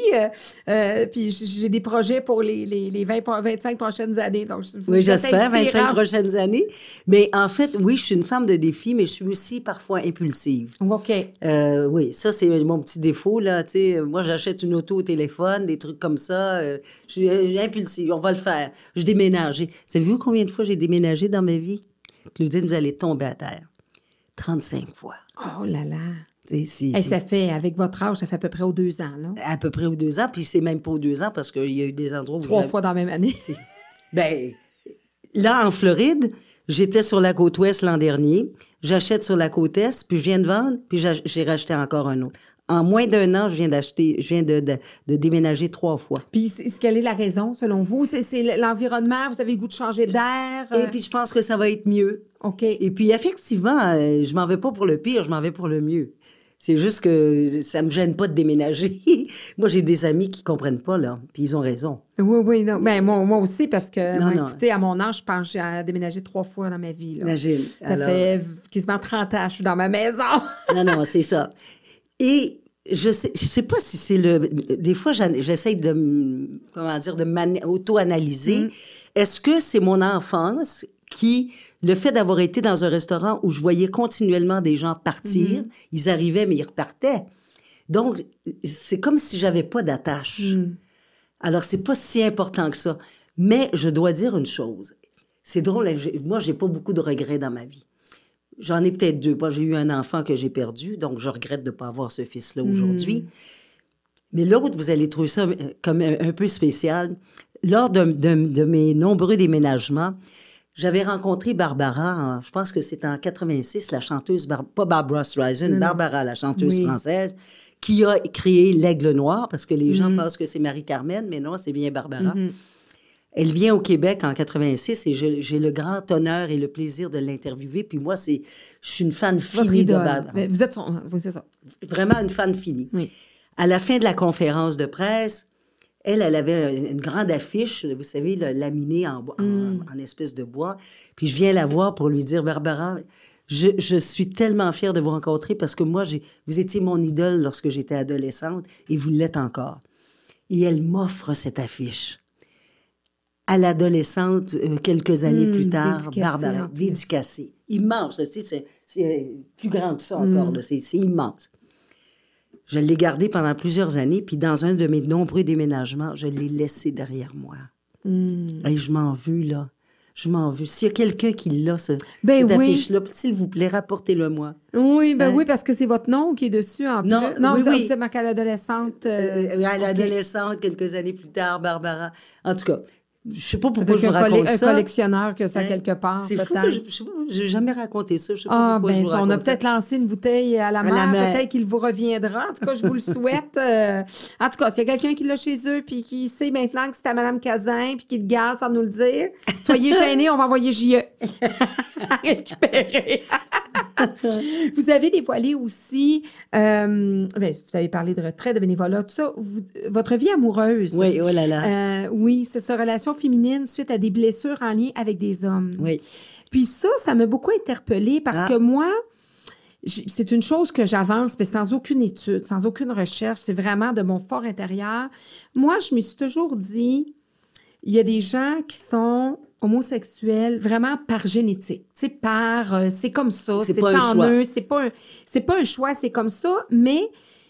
puis j'ai des projets pour les, les, les 20, pro- 25 prochaines années. Donc, vous Oui, j'espère, 25 inspirante. prochaines années. Mais en fait, oui, je suis une femme de défi, mais je suis aussi parfois impulsive. OK. Euh, oui, ça, c'est mon petit défaut, là. Tu sais, moi, j'achète une auto au téléphone, des trucs comme ça. euh, je suis euh, impulsive. On va le faire. Je déménage. Savez-vous combien de fois j'ai déménagé dans ma vie? Claudine, vous allez tomber à terre. 35 fois. Oh là là. Et ça fait, avec votre âge, ça fait à peu près aux deux ans, là. à peu près aux deux ans, puis c'est même pas aux deux ans parce qu'il y a eu des endroits où... Trois fois dans la même année. Ben, là, en Floride, j'étais sur la côte ouest l'an dernier. J'achète sur la côte est, puis je viens de vendre, puis j'ai racheté encore un autre. En moins d'un an, je viens d'acheter, je viens de, de- de déménager trois fois. Puis, quelle est la raison, selon vous? C'est c'est l'environnement? Vous avez le goût de changer d'air? Et euh, puis, je pense que ça va être mieux. OK. Et puis, effectivement, euh, je m'en vais pas pour le pire, je m'en vais pour le mieux. C'est juste que ça me gêne pas de déménager. moi, j'ai des amis qui comprennent pas, là, puis ils ont raison. Oui, oui, non. Ben, moi, moi aussi, parce que, Non, moi, non. écoutez, à mon âge, je pense que j'ai déménagé trois fois dans ma vie. Là. Imagine. Ça Alors- fait quasiment 30 ans que je suis dans ma maison. Non, non, c'est ça. Et je sais, je sais pas si c'est le. Des fois, j'essaie de, comment dire, de m'auto-analyser. Est-ce que c'est mon enfance qui, le fait d'avoir été dans un restaurant où je voyais continuellement des gens partir, ils arrivaient, mais ils repartaient. Donc, c'est comme si j'avais pas d'attache. Alors, c'est pas si important que ça. Mais je dois dire une chose. C'est drôle, hein, moi, j'ai pas beaucoup de regrets dans ma vie. J'en ai peut-être deux. Moi, j'ai eu un enfant que j'ai perdu, donc je regrette de ne pas avoir ce fils-là aujourd'hui. Mais l'autre, vous allez trouver ça euh, comme un, un peu spécial. Lors de, de- de mes nombreux déménagements, j'avais rencontré Barbara, je pense que c'était en 86, la chanteuse, Bar- pas Barbara Streisand, Barbara, la chanteuse Oui. française, qui a créé l'Aigle Noir, parce que les gens pensent que c'est Marie-Carmen, mais non, c'est bien Barbara. Elle vient au Québec en 86 et j'ai le grand honneur et le plaisir de l'interviewer. Puis moi, c'est, je suis une fan finie de. Barbara. Mais Vous êtes son... Oui, c'est ça. Vraiment une fan finie. Oui. À la fin de la conférence de presse, elle, elle avait une grande affiche, vous savez, là, laminée en, bois- en- Mm. en espèce de bois. Puis je viens la voir pour lui dire, Barbara, je, je suis tellement fière de vous rencontrer parce que moi, vous étiez mon idole lorsque j'étais adolescente et vous l'êtes encore. Et elle m'offre cette affiche. À l'adolescente, euh, quelques années Mm, plus tard, dédicacée, Barbara, dédicacée. Immense, c'est, plus grand que ça encore, Mm. là, c'est, c'est immense. Je l'ai gardé pendant plusieurs années, puis dans un de mes nombreux déménagements, je l'ai laissé derrière moi. Hmm. Et je m'en veux, là. Je m'en veux. S'il y a quelqu'un qui l'a, ce, Ben cette oui. affiche-là, s'il vous plaît, rapportez-le-moi. Oui, ben Hein? oui, parce que c'est votre nom qui est dessus en Non, plus. Non, oui, oui. êtes marqué à l'adolescente. euh, Euh, à ok. l'adolescente, quelques années plus tard, Barbara. En tout cas, je sais pas pourquoi je vous raconte un ça. collectionneur que ça Hein? quelque part, C'est fou, je, je j'ai jamais raconté ça. Je sais pas Ah, pourquoi je ben vous ça, on a ça. peut-être lancé une bouteille à la À la mer. mer. Peut-être qu'il vous reviendra. En tout cas, je vous le souhaite. Euh, en tout cas, s'il y a quelqu'un qui l'a chez eux puis qui sait maintenant que c'est à Mme Cazin puis qui le garde sans nous le dire, soyez gênés, on va envoyer JE. récupérer. vous avez dévoilé aussi, euh, ben, vous avez parlé de retraite, de bénévolat, tout ça, votre vie amoureuse. Oui, oh là là. Euh, oui, c'est sa relation féminine suite à des blessures en lien avec des hommes. Oui. Puis ça, ça m'a beaucoup interpellée parce Ah. que moi, c'est une chose que j'avance, mais sans aucune étude, sans aucune recherche. C'est vraiment de mon fort intérieur. Moi, je me suis toujours dit, il y a des gens qui sont homosexuels vraiment par génétique, tu sais, par, euh, c'est comme ça, C'est c'est pas un en choix. eux, c'est pas, un- c'est pas un choix, c'est comme ça, mais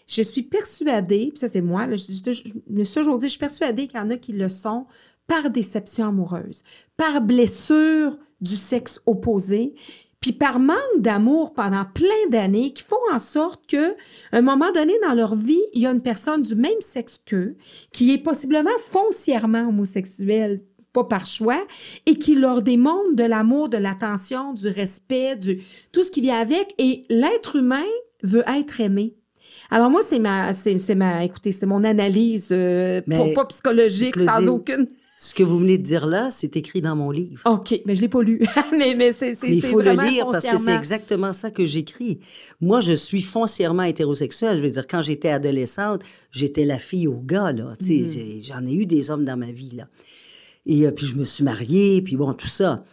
je suis persuadée, puis ça c'est moi, là, je, je- je me suis toujours dit, je suis persuadée qu'il y en a qui le sont par déception amoureuse, par blessure du sexe opposé, puis par manque d'amour pendant plein d'années qui font en sorte que, à un moment donné dans leur vie, il y a une personne du même sexe qu'eux qui est possiblement foncièrement homosexuelle, pas par choix, et qui leur démontre de l'amour, de l'attention, du respect, du tout ce qui vient avec. Et l'être humain veut être aimé. Alors moi, c'est ma, c'est, ma, écoutez, c'est mon analyse, euh, pas, pas psychologique, sans aucune. Ce que vous venez de dire là, c'est écrit dans mon livre. OK, mais je l'ai pas lu. mais, mais c'est, il faut le lire parce que c'est exactement ça que j'écris. Moi, je suis foncièrement hétérosexuelle. Je veux dire, quand j'étais adolescente, j'étais la fille au gars, là. J'ai- j'en ai eu des hommes dans ma vie, là. Et euh, puis, je me suis mariée, puis bon, tout ça.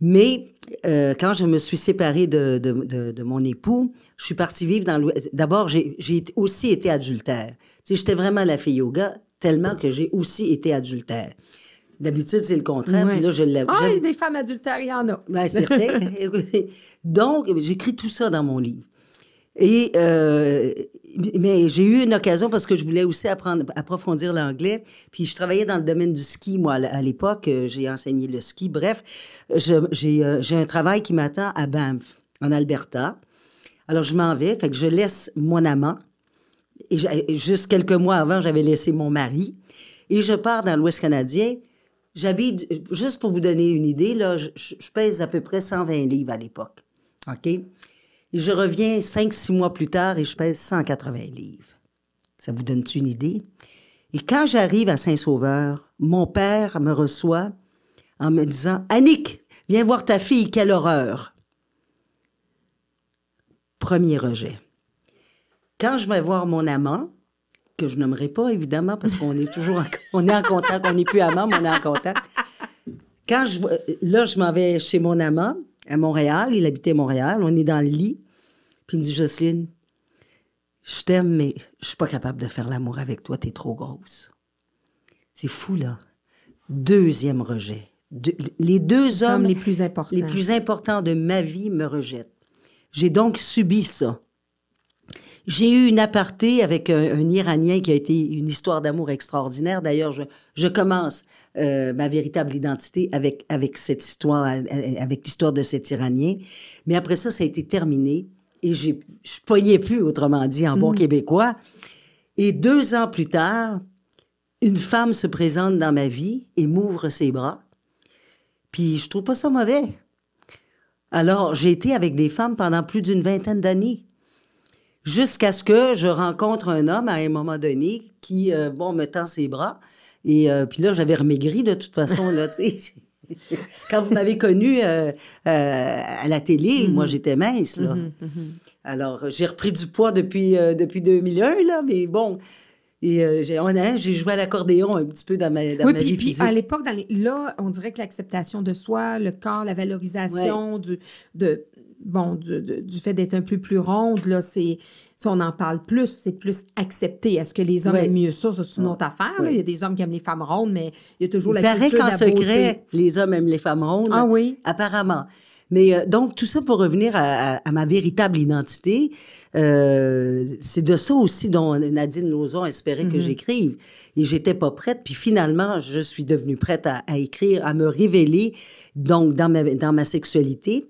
Mais euh, quand je me suis séparée de, de, de- de mon époux, je suis partie vivre dans l'Ouest. D'abord, j'ai j'ai aussi été adultère. J'étais vraiment la fille au gars, tellement que j'ai aussi été adultère. D'habitude, c'est le contraire. Ouais. Puis là, je l'ai. Ah, des femmes adultères, il y en a. ben, certain. Donc, j'écris tout ça dans mon livre. Et, euh, mais j'ai eu une occasion parce que je voulais aussi apprendre, approfondir l'anglais. Puis je travaillais dans le domaine du ski, moi, à l'époque. J'ai enseigné le ski. Bref, euh, j'ai un travail qui m'attend à Banff, en Alberta. Alors, je m'en vais. Fait que je laisse mon amant. Et juste quelques mois avant, j'avais laissé mon mari. Et je pars dans l'Ouest canadien. J'habite, juste pour vous donner une idée, là, je, pèse à peu près 120 livres à l'époque. OK? Et je reviens 5-6 mois plus tard et je pèse 180 livres. Ça vous donne-tu une idée? Et quand j'arrive à Saint-Sauveur, mon père me reçoit en me disant Annick, viens voir ta fille, quelle horreur! Premier rejet. Quand je vais voir mon amant, que je nommerai pas évidemment parce qu'on est toujours en, on est en contact, on n'est plus amant, mais on est en contact. Quand je là, je m'en vais chez mon amant à Montréal, il habitait Montréal, on est dans le lit, puis il me dit Jocelyne, je t'aime, mais je suis pas capable de faire l'amour avec toi, t'es trop grosse. C'est fou là. Deuxième rejet. Les deux hommes les plus importants. les plus importants de ma vie me rejettent. J'ai donc subi ça. J'ai eu une aparté avec un, un Iranien qui a été une histoire d'amour extraordinaire. D'ailleurs, je, je commence euh, ma véritable identité avec, avec cette histoire, avec l'histoire de cet Iranien. Mais après ça, ça a été terminé et je poignais plus, autrement dit, en bon québécois. Et deux ans plus tard, une femme se présente dans ma vie et m'ouvre ses bras. Puis je trouve pas ça mauvais. Alors, j'ai été avec des femmes pendant plus d'une vingtaine d'années. Jusqu'à ce que je rencontre un homme à un moment donné qui, euh, bon, me tend ses bras. Et euh, puis là, j'avais remaigri de toute façon, là, tu sais. Quand vous m'avez connue euh, à la télé, moi, j'étais mince, là. Alors, j'ai repris du poids depuis, depuis 2001, là, mais bon. Et euh, j'ai joué à l'accordéon un petit peu dans ma, dans oui, ma puis, vie puis à l'époque, là, on dirait que l'acceptation de soi, le corps, la valorisation du, de, bon, du, du fait d'être un peu plus ronde, là, c'est, si on en parle plus, c'est plus accepté. Est-ce que les hommes aiment mieux ça? Ça, c'est une autre affaire. là. Il y a des hommes qui aiment les femmes rondes, mais il y a toujours Il la paraît culture qu'en secret, les hommes aiment les femmes rondes. Ah oui? Apparemment. Mais euh, donc, tout ça pour revenir à, à- à ma véritable identité, euh, c'est de ça aussi dont Nadine Lauzon espérait que j'écrive. Et j'étais pas prête. Puis finalement, je suis devenue prête à, à écrire, à me révéler donc dans ma, dans ma sexualité.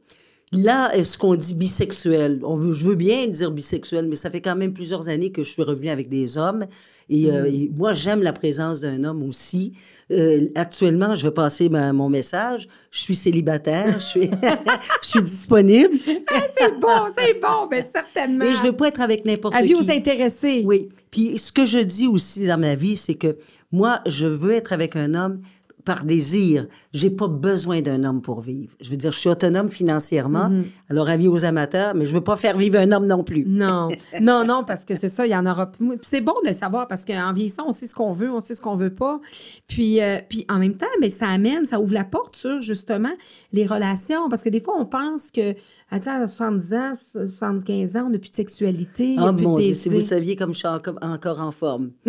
Là, est-ce qu'on dit bisexuel? On veut, je veux bien dire bisexuel, mais ça fait quand même plusieurs années que je suis revenue avec des hommes. Et, euh, et moi, j'aime la présence d'un homme aussi. Euh, actuellement, je vais passer ma- mon message. Je suis célibataire, je suis, je suis disponible. C'est bon, c'est bon, bien certainement. Et je veux pas être avec n'importe qui. Avis aux intéressés. Oui. Puis ce que je dis aussi dans ma vie, c'est que moi, je veux être avec un homme par désir. J'ai pas besoin d'un homme pour vivre. Je veux dire, je suis autonome financièrement. Mhm. Alors, avis aux amateurs, mais je veux pas faire vivre un homme non plus. Non, non, non, parce que c'est ça, il y en aura. C'est bon de le savoir parce qu'en vieillissant, on sait ce qu'on veut, on sait ce qu'on veut pas. Puis, euh, puis en même temps, mais ça amène, ça ouvre la porte sur justement les relations. Parce que des fois, on pense que à, sais, à 70 ans, 75 ans, on n'a plus de sexualité. Oh plus mon de Dieu, si vous saviez comme je suis encore en forme.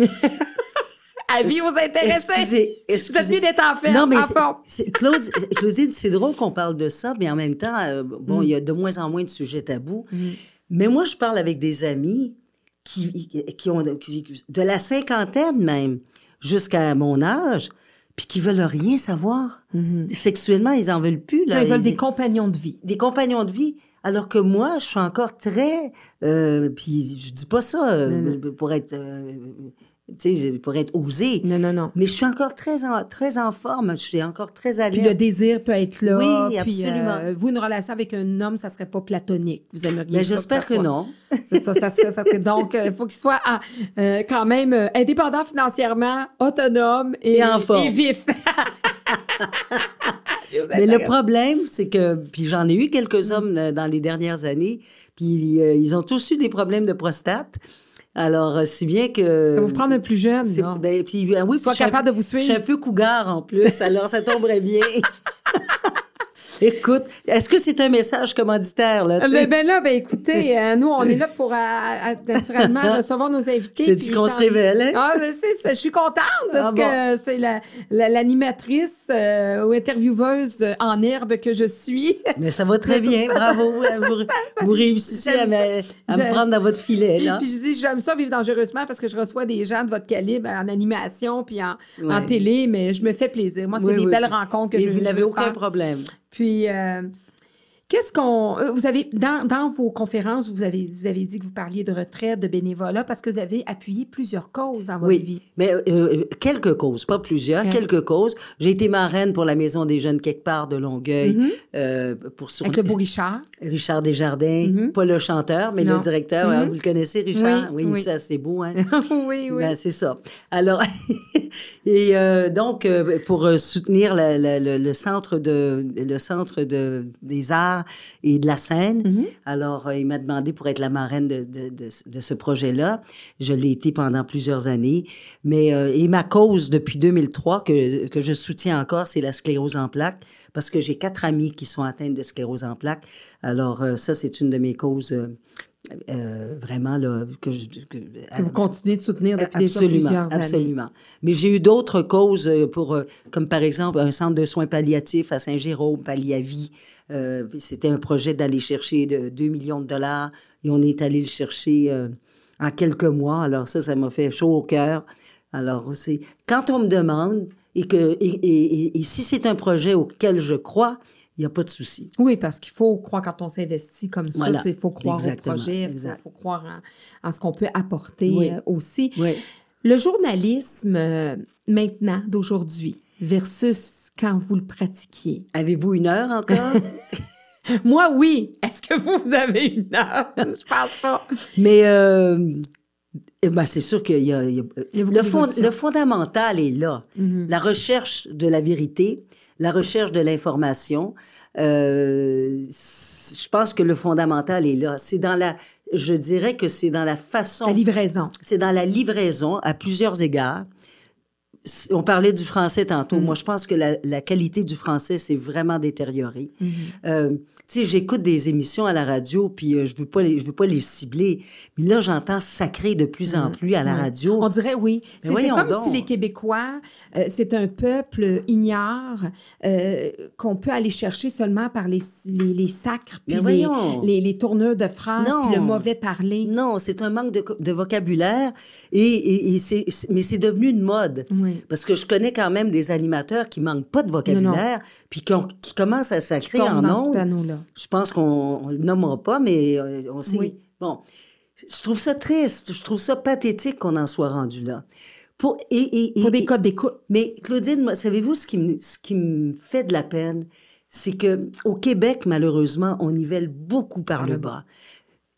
Avis aux intéressés. Excusez, Vous êtes excusez. mieux d'être en fait. Non, mais c'est- Claude, Claudine, c'est drôle qu'on parle de ça, mais en même temps, euh, bon, Mm. il y a de moins en moins de sujets tabous. Mais moi, je parle avec des amis qui, qui ont qui- de la cinquantaine même jusqu'à mon âge, puis qui veulent rien savoir. Sexuellement, ils en veulent plus. Là. Mm-hmm. Ils veulent Ils- des compagnons de vie. des compagnons de vie, alors que moi, je suis encore très... euh, puis je dis pas ça euh, pour être... euh, tu sais, pour être osée. Non, non, non. Mais je suis encore très en, très en forme. Je suis encore très à Puis le désir peut être là. Oui, puis, absolument. euh, vous, une relation avec un homme, ça serait pas platonique. Vous aimeriez Mais ça j'espère ça que soit- non. C'est ça, ça serait, ça serait- Donc, il faut qu'il soit ah, euh, quand même euh, indépendant financièrement, autonome et, Et en forme. et vif. Mais le problème, c'est que, puis j'en ai eu quelques hommes euh, dans les dernières années, puis euh, ils ont tous eu des problèmes de prostate. Alors, euh, si bien que... Ça vous prendre un plus jeune. là. ben, puis, euh, oui, un capable de vous Je suis un suivre. peu cougar en plus, alors ça tomberait bien. Écoute, est-ce que c'est un message commanditaire, là? tu sais? Ben, là, ben écoutez, euh, nous, on est là pour euh, euh, naturellement recevoir nos invités. J'ai dit qu'on se révèle, hein? Ah, ben, c'est, je suis contente parce Ah, que c'est la, la- l'animatrice euh, ou intervieweuse en herbe que je suis. Mais ça va très bien, bravo. Vous, vous réussissez à, me, à me J'aime- prendre dans votre filet, là. Puis je dis, j'aime ça vivre dangereusement parce que je reçois des gens de votre calibre en animation puis en, télé, mais je me fais plaisir. Moi, c'est Oui, des oui. belles rencontres que Et je vous n'avez aucun problème. Puis, euh, qu'est-ce qu'on. euh, Vous avez, dans, dans vos conférences, vous avez, vous avez dit que vous parliez de retraite, de bénévolat, parce que vous avez appuyé plusieurs causes dans votre Oui, vie. mais euh, quelques causes, pas plusieurs, quelques causes. J'ai été marraine pour la Maison des Jeunes quelque part de Longueuil, Mhm. euh, pour sur- Avec le beau Richard. Richard Desjardins, Mhm. pas le chanteur, mais Non. le directeur. Mhm. Alors, vous le connaissez, Richard? Oui, Oui, oui. ça, c'est beau, hein? oui, oui. Ben, c'est ça. Alors, et euh, donc, euh, pour euh, soutenir la- la- le, le centre, de, le centre de, des arts et de la scène, Mhm. alors euh, il m'a demandé pour être la marraine de, de, de, de ce projet-là. Je l'ai été pendant plusieurs années. Mais, euh, et ma cause depuis 2003, que, que je soutiens encore, c'est la sclérose en plaques, parce que j'ai quatre amis qui sont atteints de sclérose en plaques. Alors, euh, ça, c'est une de mes causes. Euh, vraiment là que, je, que- Que vous continuez de soutenir depuis déjà Absolument, plusieurs années. absolument. Mais j'ai eu d'autres causes euh, pour, euh, comme par exemple un centre de soins palliatifs à Saint-Jérôme, Palliavie. Euh, C'était un projet d'aller chercher de 2 millions de dollars et on est allé le chercher euh, en quelques mois. Alors ça, ça m'a fait chaud au cœur. Alors c'est quand on me demande et que et, et- et- et si c'est un projet auquel je crois, il n'y a pas de souci. Oui, parce qu'il faut croire quand on s'investit comme ça, il faut croire Exactement, au projet, il faut, croire en, en ce qu'on peut apporter Oui. euh, aussi. Oui. Le journalisme euh, maintenant, d'aujourd'hui, versus quand vous le pratiquiez. Avez-vous une heure encore? Moi, oui. Est-ce que vous, vous avez une heure? Je pense pas. Mais euh, eh ben, c'est sûr qu'il y a, il y a- Il y a beaucoup le, fond- d'émotions. le fondamental est là. Mhm. La recherche de la vérité, la recherche de l'information. euh, je pense que le fondamental est là. C'est dans la, je dirais que c'est dans la façon, La livraison. c'est dans la livraison à plusieurs égards. On parlait du français tantôt. Moi, je pense que la, la qualité du français s'est vraiment détériorée. Euh, tu sais, j'écoute des émissions à la radio, puis euh, je veux pas les, je veux pas les cibler. Mais là, j'entends sacrer de plus en plus à la radio. On dirait oui. C'est comme donc. si les Québécois, euh, c'est un peuple ignore euh, qu'on peut aller chercher seulement par les, les, les sacres, puis les, les, les tournures de phrases, puis le mauvais parler. Non, c'est un manque de, vocabulaire, et, mais c'est devenu une mode. Oui. Parce que je connais quand même des animateurs qui manquent pas de vocabulaire, puis qui, qui commencent à sacrer en ondes. Je pense qu'on ne le nommera pas, mais euh, on sait. Oui. Bon, je trouve ça triste, je trouve ça pathétique qu'on en soit rendu là. Pour, et, et- Pour des codes d'écoute. Mais Claudine, savez-vous ce qui, me, ce qui me fait de la peine? C'est que au Québec, malheureusement, on nivelle beaucoup par, le bas.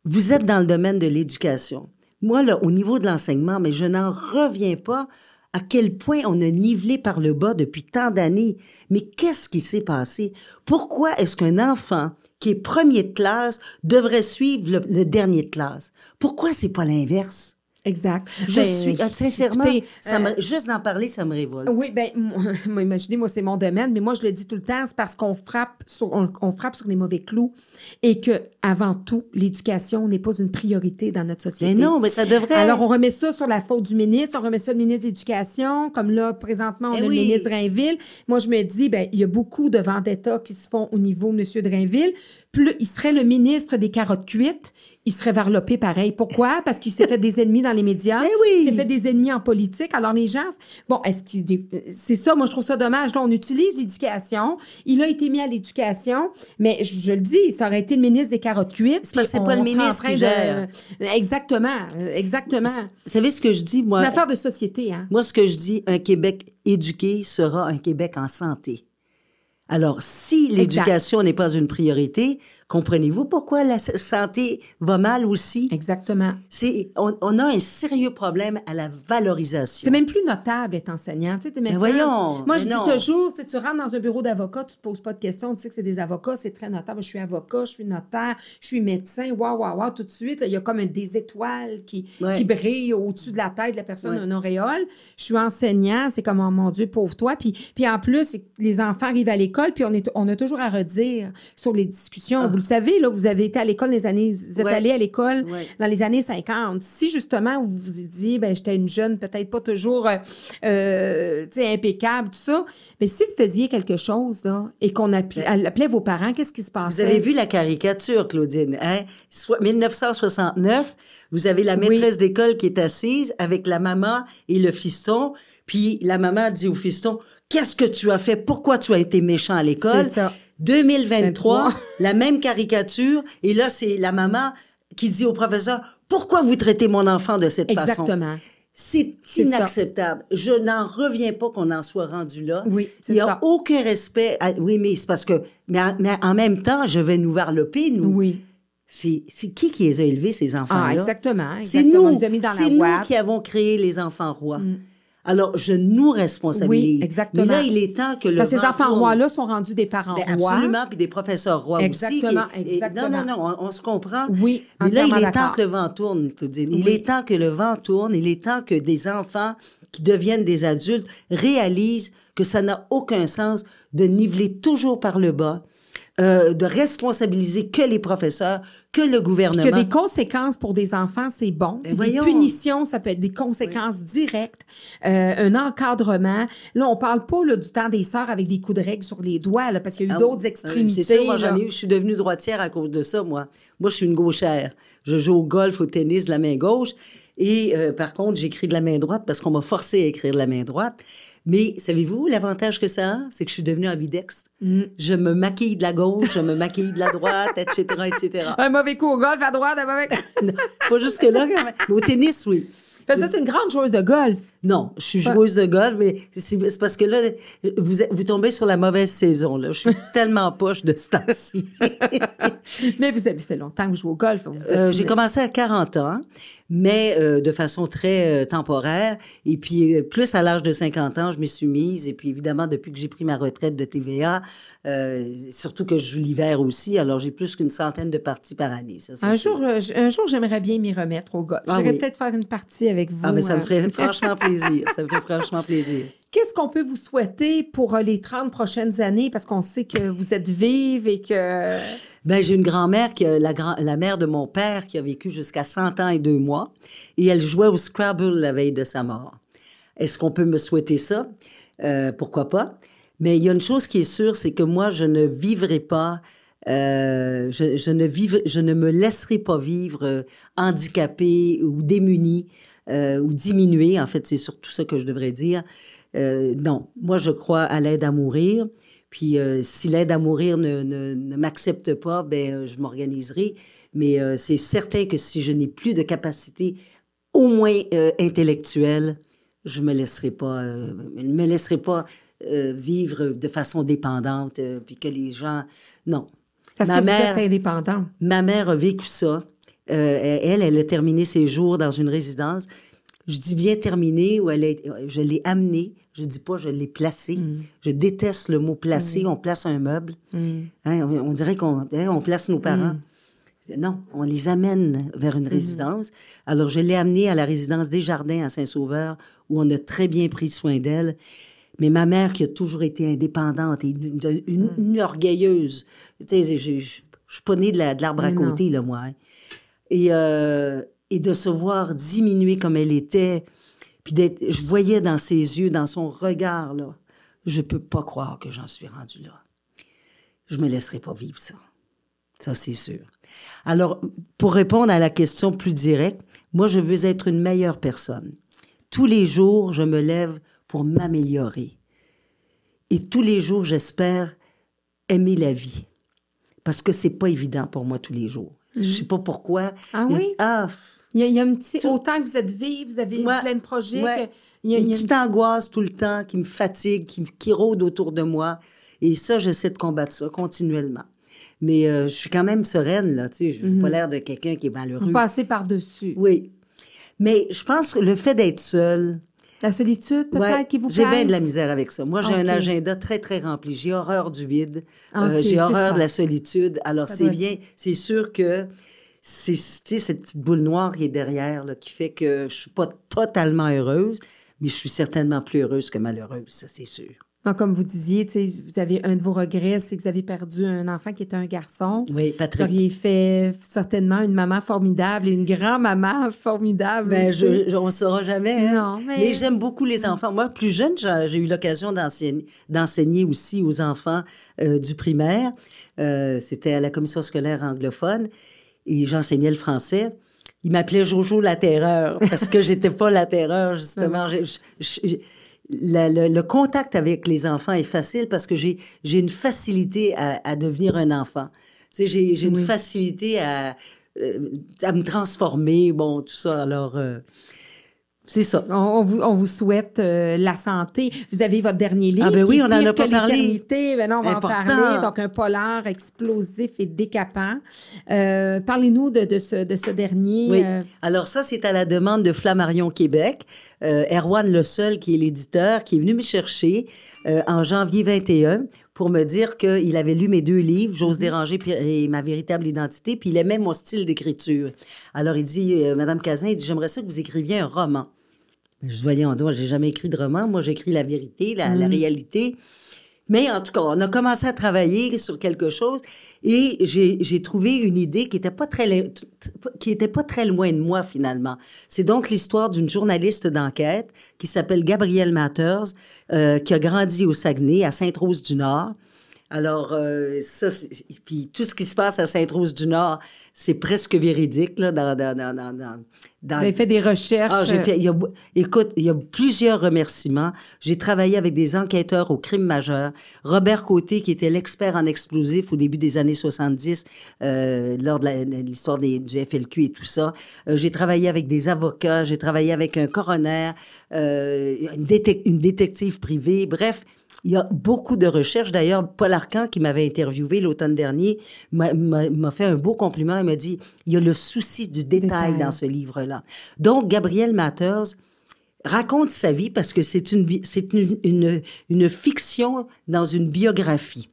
Vous êtes dans le domaine de l'éducation. Moi, là, au niveau de l'enseignement, mais je n'en reviens pas à quel point on a nivelé par le bas depuis tant d'années. Mais qu'est-ce qui s'est passé? Pourquoi est-ce qu'un enfant qui est premier de classe devrait suivre le, dernier de classe? Pourquoi c'est pas l'inverse? Exact. Je Ben, suis, sincèrement, ça euh, me- juste d'en parler, ça me révolte. Oui, ben, moi, imaginez, moi, c'est mon domaine, mais moi, je le dis tout le temps, c'est parce qu'on frappe sur, on, on frappe sur les mauvais clous et que, avant tout, l'éducation n'est pas une priorité dans notre société. Mais non, mais ça devrait. Alors, on remet ça sur la faute du ministre, on remet ça au ministre de l'Éducation, comme là, présentement, on Eh a oui. le ministre Drainville. Moi, je me dis, ben, il y a beaucoup de vendettas qui se font au niveau de M. Drainville. Plus, il serait le ministre des carottes cuites, il serait varlopé pareil. Pourquoi? Parce qu'il s'est fait des ennemis dans les médias. Eh oui. Il s'est fait des ennemis en politique. Alors, les gens, bon, est-ce qu'il. C'est ça, moi, je trouve ça dommage. Là, on utilise l'éducation. Il a été mis à l'éducation, mais je, je le dis, ça aurait été le ministre des carottes cuites. C'est parce que c'est pas le ministre de-. Exactement, exactement. Vous savez ce que je dis, C'est moi? une affaire de société, hein? Moi, ce que je dis, un Québec éduqué sera un Québec en santé. Alors, si l'éducation n'est pas une priorité, comprenez-vous pourquoi la santé va mal aussi? Exactement. C'est, on, on a un sérieux problème à la valorisation. C'est même plus notable d'être enseignant. Tu sais, maintenant- voyons, Moi, mais je dis non. toujours, tu sais, tu rentres dans un bureau d'avocat, tu te poses pas de questions, tu sais que c'est des avocats, c'est très notable. Je suis avocat, je suis notaire, je suis médecin, waouh, waouh, waouh. Tout de suite, là, il y a comme des étoiles qui, Ouais. qui brillent au-dessus de la tête de la personne, Ouais. un auréole. Je suis enseignant, c'est comme, oh, mon Dieu, pauvre toi. Puis, puis en plus, les enfants arrivent à l'école, puis on, est, on a toujours à redire sur les discussions. Vous le savez, là, vous avez été à l'école les années, vous êtes. Ouais. allé à l'école Ouais. dans les années 50. Si justement vous vous dit, ben j'étais une jeune, peut-être pas toujours euh, euh, impeccable, tout ça, mais si vous faisiez quelque chose là, et qu'on appelait, appelait vos parents, qu'est-ce qui se passait? Vous avez vu la caricature, Claudine, hein? Soit 1969, vous avez la Oui. maîtresse d'école qui est assise avec la maman et le fiston, puis la maman dit au fiston, qu'est-ce que tu as fait? Pourquoi tu as été méchant à l'école? C'est ça. 2023, 23. la même caricature, et là, c'est la maman qui dit au professeur, pourquoi vous traitez mon enfant de cette façon? Exactement. C'est ça. inacceptable. Je n'en reviens pas qu'on en soit rendu là. Oui, Il n'y a ça. aucun respect. à- Oui, mais c'est parce que. Mais en, mais en même temps, je vais nous varloper, nous. Oui. C'est c'est qui qui les a élevés, ces enfants-là? Ah, exactement. C'est nous. C'est nous. Mm. qui avons créé les enfants rois. Alors, je nous responsabilise. Oui, exactement. Mais là, il est temps que le Parce que ces enfants rois-là sont rendus des parents Ben, rois. absolument, puis des professeurs rois Exactement, aussi. et- exactement. non, non, non, on, on se comprend. Oui, Mais là, il est temps que le vent tourne, Claudine. Il Oui. est temps que le vent tourne. Il est temps que des enfants qui deviennent des adultes réalisent que ça n'a aucun sens de niveler toujours par le bas, euh, de responsabiliser que les professeurs, que le gouvernement. Que des conséquences pour des enfants, c'est bon. Puis des punitions, ça peut être des conséquences directes, euh, un encadrement. Là, on parle pas là, du temps des sœurs avec des coups de règle sur les doigts, là, parce qu'il y a eu Ah, d'autres euh, extrémités. C'est ça, moi, j'en là. ai eu. Je suis devenue droitière à cause de ça, moi. Moi, je suis une gauchère. Je joue au golf, au tennis de la main gauche. Et euh, par contre, j'écris de la main droite parce qu'on m'a forcé à écrire de la main droite. Mais savez-vous l'avantage que ça a? C'est que je suis devenue ambidextre. Mm. Je me maquille de la gauche, je me maquille de la droite, etc., etc. Un mauvais coup au golf à droite, un mauvais... Non, Pas jusque-là, quand même. Mais au tennis, oui. Ça, c'est une grande joueuse de golf. Non, je suis joueuse de golf, mais c'est parce que là, vous, vous tombez sur la mauvaise saison. Là. Je suis tellement poche de ce temps-ci. Mais vous avez fait longtemps que vous jouez au golf. Euh, j'ai commencé à 40 ans, mais euh, de façon très euh, temporaire. Et puis, plus à l'âge de 50 ans, je m'y suis mise. Et puis, évidemment, depuis que j'ai pris ma retraite de TVA, surtout que je joue l'hiver aussi, alors j'ai plus qu'une centaine de parties par année. Ça, Un sûr. jour, un jour, j'aimerais bien m'y remettre au golf. Ah J'aimerais oui. peut-être faire une partie avec vous. Ah, mais ça me euh. ferait franchement plaisir. Ça me fait franchement plaisir. Qu'est-ce qu'on peut vous souhaiter pour euh, les 30 prochaines années? Parce qu'on sait que vous êtes vive et que... Ben, j'ai une grand-mère, qui a- la, grand, la mère de mon père, qui a vécu jusqu'à 100 ans et deux mois, et elle jouait au Scrabble la veille de sa mort. Est-ce qu'on peut me souhaiter ça? Euh, pourquoi pas? Mais il y a une chose qui est sûre, c'est que moi, je ne vivrai pas, euh, je, je ne je ne me laisserai pas vivre handicapée ou démunie euh, ou diminuée. En fait, c'est surtout ça que je devrais dire. Euh, non, moi, je crois à l'aide à mourir. Puis euh, si l'aide à mourir ne, ne, ne m'accepte pas, ben euh, je m'organiserai. Mais c'est certain que si je n'ai plus de capacité, au moins intellectuelle, je me laisserai pas, ne me laisserai pas vivre de façon dépendante, puis que les gens, non. Parce Ma que mère- vous êtes indépendant. Ma mère a vécu ça. Euh, elle, elle a terminé ses jours dans une résidence. je dis bien terminé, ou elle est, je l'ai amené. Je dis pas je l'ai placé. Je déteste le mot placer. On place un meuble. Hein, on, on dirait qu'on hein, on place nos parents. Non, on les amène vers une résidence. Alors, je l'ai amenée à la résidence des Jardins à Saint-Sauveur, où on a très bien pris soin d'elle. Mais ma mère, qui a toujours été indépendante et une, une, orgueilleuse, tu sais, je, je, suis pas née de l'arbre à côté, là, moi. Hein. Et, euh, et de se voir diminuer comme elle était, puis d'être, je voyais dans ses yeux, dans son regard, là, je peux pas croire que j'en suis rendue là. Je me laisserai pas vivre ça. Ça, c'est sûr. Alors, pour répondre à la question plus directe, moi, je veux être une meilleure personne. Tous les jours, je me lève pour m'améliorer. Et tous les jours, j'espère aimer la vie. Parce que c'est pas évident pour moi tous les jours. Je sais pas pourquoi. Ah oui? Ah, il y a, un petit. Autant que vous êtes vive, vous avez plein de projets. il y a, une, petite angoisse tout le temps qui me fatigue, qui, qui rôde autour de moi. Et ça, j'essaie de combattre ça continuellement. Mais euh, je suis quand même sereine, là, tu sais. Je n'ai pas mhm. l'air de quelqu'un qui est malheureux. Vous passez par-dessus. Oui. Mais je pense que le fait d'être seule... La solitude, peut-être, qui vous J'ai bien de la misère avec ça. Moi, j'ai un agenda très, très rempli. J'ai horreur du vide. Euh, j'ai horreur de la solitude. Alors, c'est bien. C'est sûr que c'est cette petite boule noire qui est derrière, là, qui fait que je suis pas totalement heureuse, mais je suis certainement plus heureuse que malheureuse, ça, c'est sûr comme vous disiez, vous avez un de vos regrets, c'est que vous avez perdu un enfant qui était un garçon. Oui, Patrick. Vous auriez fait certainement une maman formidable et une grand-maman formidable. Ben, je, on ne saura jamais. Hein. Non, mais, j'aime beaucoup les enfants. Moi, plus jeune, j'ai eu l'occasion d'enseigner aussi aux enfants euh, du primaire. Euh, c'était à la commission scolaire anglophone et j'enseignais le français. Il m'appelait Jojo la terreur parce que j'étais pas la terreur, justement le, contact avec les enfants est facile parce que j'ai une facilité à, devenir un enfant. Tu sais, j'ai une facilité à, euh, à me transformer, bon, tout ça. Alors, euh, c'est ça. On, vous, on, vous, souhaite euh, la santé. Vous avez votre dernier livre. Ah ben oui, on n'en a pas parlé. Ben non, on va en parler. Donc, un polar explosif et décapant. Euh, Parlez-nous de, de, ce, de ce dernier. Oui. Euh. Alors ça, c'est à la demande de Flammarion Québec. Erwan Le Seul, qui est l'éditeur, qui est venu me chercher en janvier 21 pour me dire qu'il avait lu mes deux livres, J'ose mm-hmm. déranger et ma véritable identité, puis il aimait mon style d'écriture. Alors il dit, Madame Cazin, j'aimerais ça que vous écriviez un roman. Je voyais en moi, j'ai jamais écrit de roman. Moi, j'écris la vérité, la, mm. réalité. Mais en tout cas, on a commencé à travailler sur quelque chose et j'ai trouvé une idée qui était pas très qui était pas très loin de moi finalement. C'est donc l'histoire d'une journaliste d'enquête qui s'appelle Gabrielle Matters, euh, qui a grandi au Saguenay, à Sainte-Rose-du-Nord. Alors, euh, ça, puis tout ce qui se passe à Sainte-Rose-du-Nord, c'est presque véridique, là, dans, dans, dans, dans, Vous avez fait des recherches. Ah, j'ai fait, il y a, écoute, il y a plusieurs remerciements. J'ai travaillé avec des enquêteurs au crime majeur. Robert Côté, qui était l'expert en explosifs au début des années 70, euh, lors de l'histoire du FLQ et tout ça. Euh, j'ai travaillé avec des avocats, j'ai travaillé avec un coroner, euh, une, une détective privée. Bref, il y a beaucoup de recherches. D'ailleurs, Paul Arcan, qui m'avait interviewé l'automne dernier, m'a fait un beau compliment. Il m'a dit, il y a le souci du détail, dans ce livre-là. Donc, Gabriel Matters raconte sa vie parce que c'est une, une, une, une fiction dans une biographie.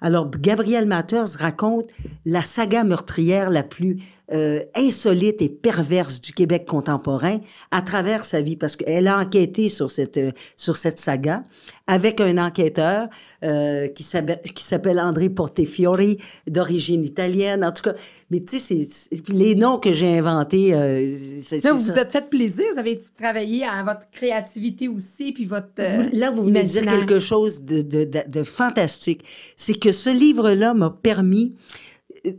Alors, Gabriel Matters raconte la saga meurtrière la plus euh, insolite et perverse du Québec contemporain à travers sa vie, parce qu'elle a enquêté sur cette, euh, sur cette saga avec un enquêteur euh, qui s'appelle André Portefiori, d'origine italienne, en tout cas. Mais tu sais, les noms que j'ai inventés... Euh, vous vous êtes fait plaisir, vous avez travaillé à votre créativité aussi, puis votre Là, vous venez de dire quelque chose de, de, de, de fantastique. C'est que ce livre-là m'a permis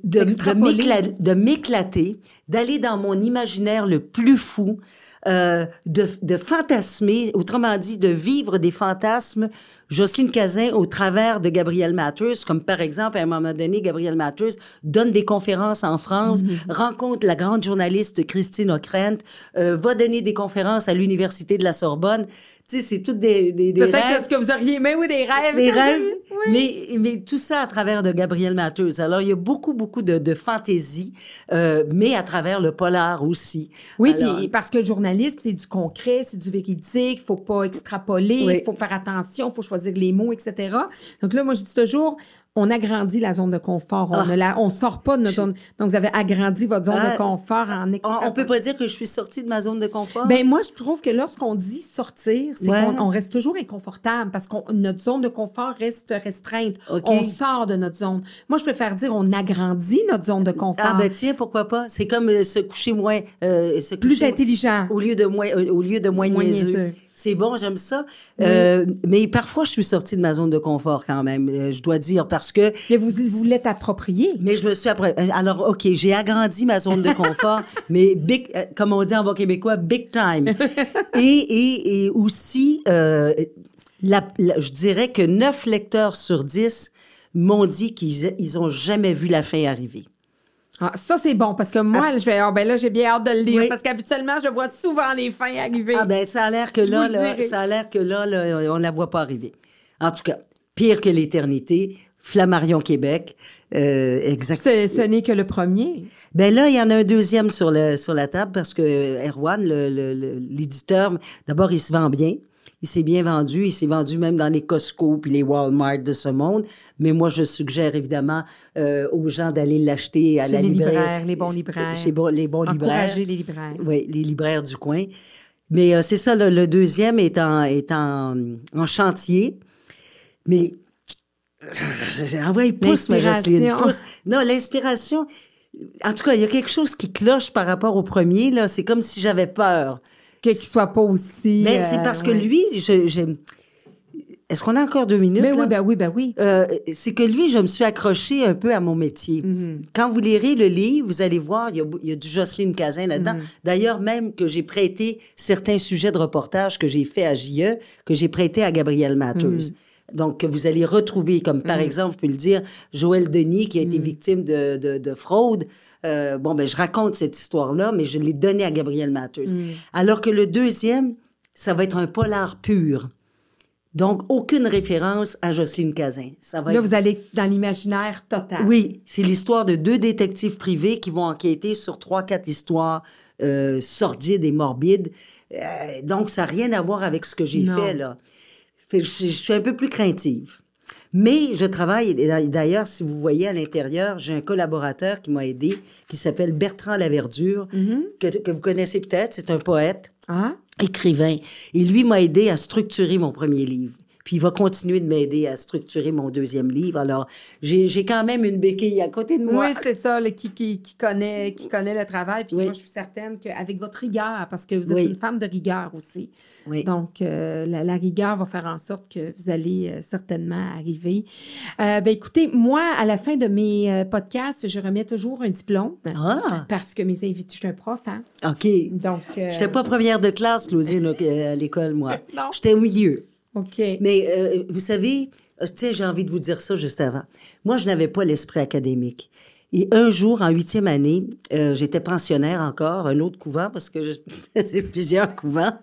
de, m'éclater, d'aller dans mon imaginaire le plus fou, euh, de, de, fantasmer, autrement dit, de vivre des fantasmes, Jocelyne Cazin, au travers de Gabriel Matters, comme par exemple, à un moment donné, Gabriel Matters donne des conférences en France, mm-hmm. rencontre la grande journaliste Christine Ockrent, euh, va donner des conférences à l'Université de la Sorbonne. Tu sais, c'est toutes des, des, Peut-être que vous auriez aimé, oui, des rêves. Des rêves. Mais, mais tout ça à travers de Gabriel Matheus. Alors, il y a beaucoup, beaucoup de, de fantaisie, euh, mais à travers le polar aussi. Oui, Alors, puis parce que le journalisme, c'est du concret, c'est du véridique, il faut pas extrapoler, il Oui. faut faire attention, il faut choisir les mots, etc. Donc là, moi, je dis toujours, on agrandit la zone de confort. On Ah. ne la, on sort pas de notre zone. Donc, vous avez agrandi votre zone Ah. de confort en on, extra. on peut pas dire que je suis sortie de ma zone de confort? Ben moi, je trouve que lorsqu'on dit sortir, c'est Ouais. qu'on on reste toujours inconfortable parce que notre zone de confort reste restreinte. On sort de notre zone. Moi, je préfère dire on agrandit notre zone de confort. ah, ben tiens, pourquoi pas? C'est comme euh, se coucher moins. euh, se Plus coucher- intelligent. Au lieu de moins, euh, au lieu de moins, Moins niaiseux. niaiseux. C'est bon, j'aime ça. Euh, mais parfois, je suis sortie de ma zone de confort quand même, euh, je dois dire, parce que Mais vous vous l'êtes approprié. Mais je me suis après. euh, Alors, OK, j'ai agrandi ma zone de confort, mais big, euh, comme on dit en bon québécois, big time. Et, et, et aussi, euh, la- la- je dirais que 9 lecteurs sur 10 m'ont dit qu'ils ils ont jamais vu la fin arriver. Ah, ça, c'est bon parce que moi, je vais. Ah, ben là, j'ai bien hâte de le lire Oui. parce qu'habituellement, je vois souvent les fins arriver. Ah ben, ça a l'air que là, là, ça a l'air que là, là, on la voit pas arriver. En tout cas, pire que l'éternité, Flammarion Québec, euh, exact. Ce, n'est que le premier. Ben là, il y en a un deuxième sur, le, sur la table parce que Erwan, le- le- l'éditeur, d'abord, il se vend bien. Il s'est bien vendu. Il s'est vendu même dans les Costco puis les Walmart de ce monde. Mais moi, je suggère évidemment euh, aux gens d'aller l'acheter à Chez la les librairie. libraires, les bons libraires. Chez les bons libraires. Encourager les libraires. Oui, les libraires du coin. Mais euh, c'est ça, le, le deuxième est en, est en, en chantier. Mais. Envoie, pousse, ma Jocelyne, L'inspiration. pousse. Non, l'inspiration. En tout cas, il y a quelque chose qui cloche par rapport au premier, là. C'est comme si j'avais peur. Que- Qu'il soit pas aussi. Mais euh, c'est parce que lui, je, je- Est-ce qu'on a encore deux minutes? Mais là? oui, ben oui, ben oui. Euh, c'est que lui, je me suis accrochée un peu à mon métier. Mm-hmm. Quand vous lirez le livre, vous allez voir, il y a, il y a du Jocelyne Cazin là-dedans. Mm-hmm. D'ailleurs, même que j'ai prêté certains sujets de reportage que j'ai fait à JE, que j'ai prêté à Gabriel Matheus. Mm-hmm. Donc, que vous allez retrouver, comme par exemple, je peux le dire, Joël Denis, qui a été victime de, de- de fraude. Euh, bon, ben, je raconte cette histoire-là, mais je l'ai donnée à Gabriel Matheus. Mm. Alors que le deuxième, ça va être un polar pur. Donc, aucune référence à Jocelyne Cazin. Ça va Là, être vous allez dans l'imaginaire total. oui, c'est l'histoire de deux détectives privés qui vont enquêter sur trois, quatre histoires euh, sordides et morbides. Euh, donc, ça n'a rien à voir avec ce que j'ai fait, là. Fait je, je suis un peu plus craintive. Mais je travaille, d'ailleurs, si vous voyez à l'intérieur, j'ai un collaborateur qui m'a aidé, qui s'appelle Bertrand Laverdure, que, que vous connaissez peut-être, c'est un poète Ah? écrivain. Et lui m'a aidé à structurer mon premier livre. Puis il va continuer de m'aider à structurer mon deuxième livre. Alors, j'ai quand même une béquille à côté de moi. Oui, c'est ça, qui, qui, qui connaît, qui connaît le travail. Puis Oui. moi, je suis certaine qu'avec votre rigueur, parce que vous êtes Oui. une femme de rigueur aussi. Oui. Donc, euh, la, la rigueur va faire en sorte que vous allez euh, certainement arriver. Euh, ben, écoutez, moi, à la fin de mes euh, podcasts, je remets toujours un diplôme. Ah, Parce que mes invités, je suis un prof, hein? OK. Donc. J'étais pas première de classe, Claudine, au- à l'école, moi. Non. J'étais au milieu. OK. Mais euh, vous savez, euh, tiens, j'ai envie de vous dire ça juste avant. Moi, je n'avais pas l'esprit académique. Et un jour, en huitième année, euh, j'étais pensionnaire encore, un autre couvent, parce que je faisais plusieurs couvents,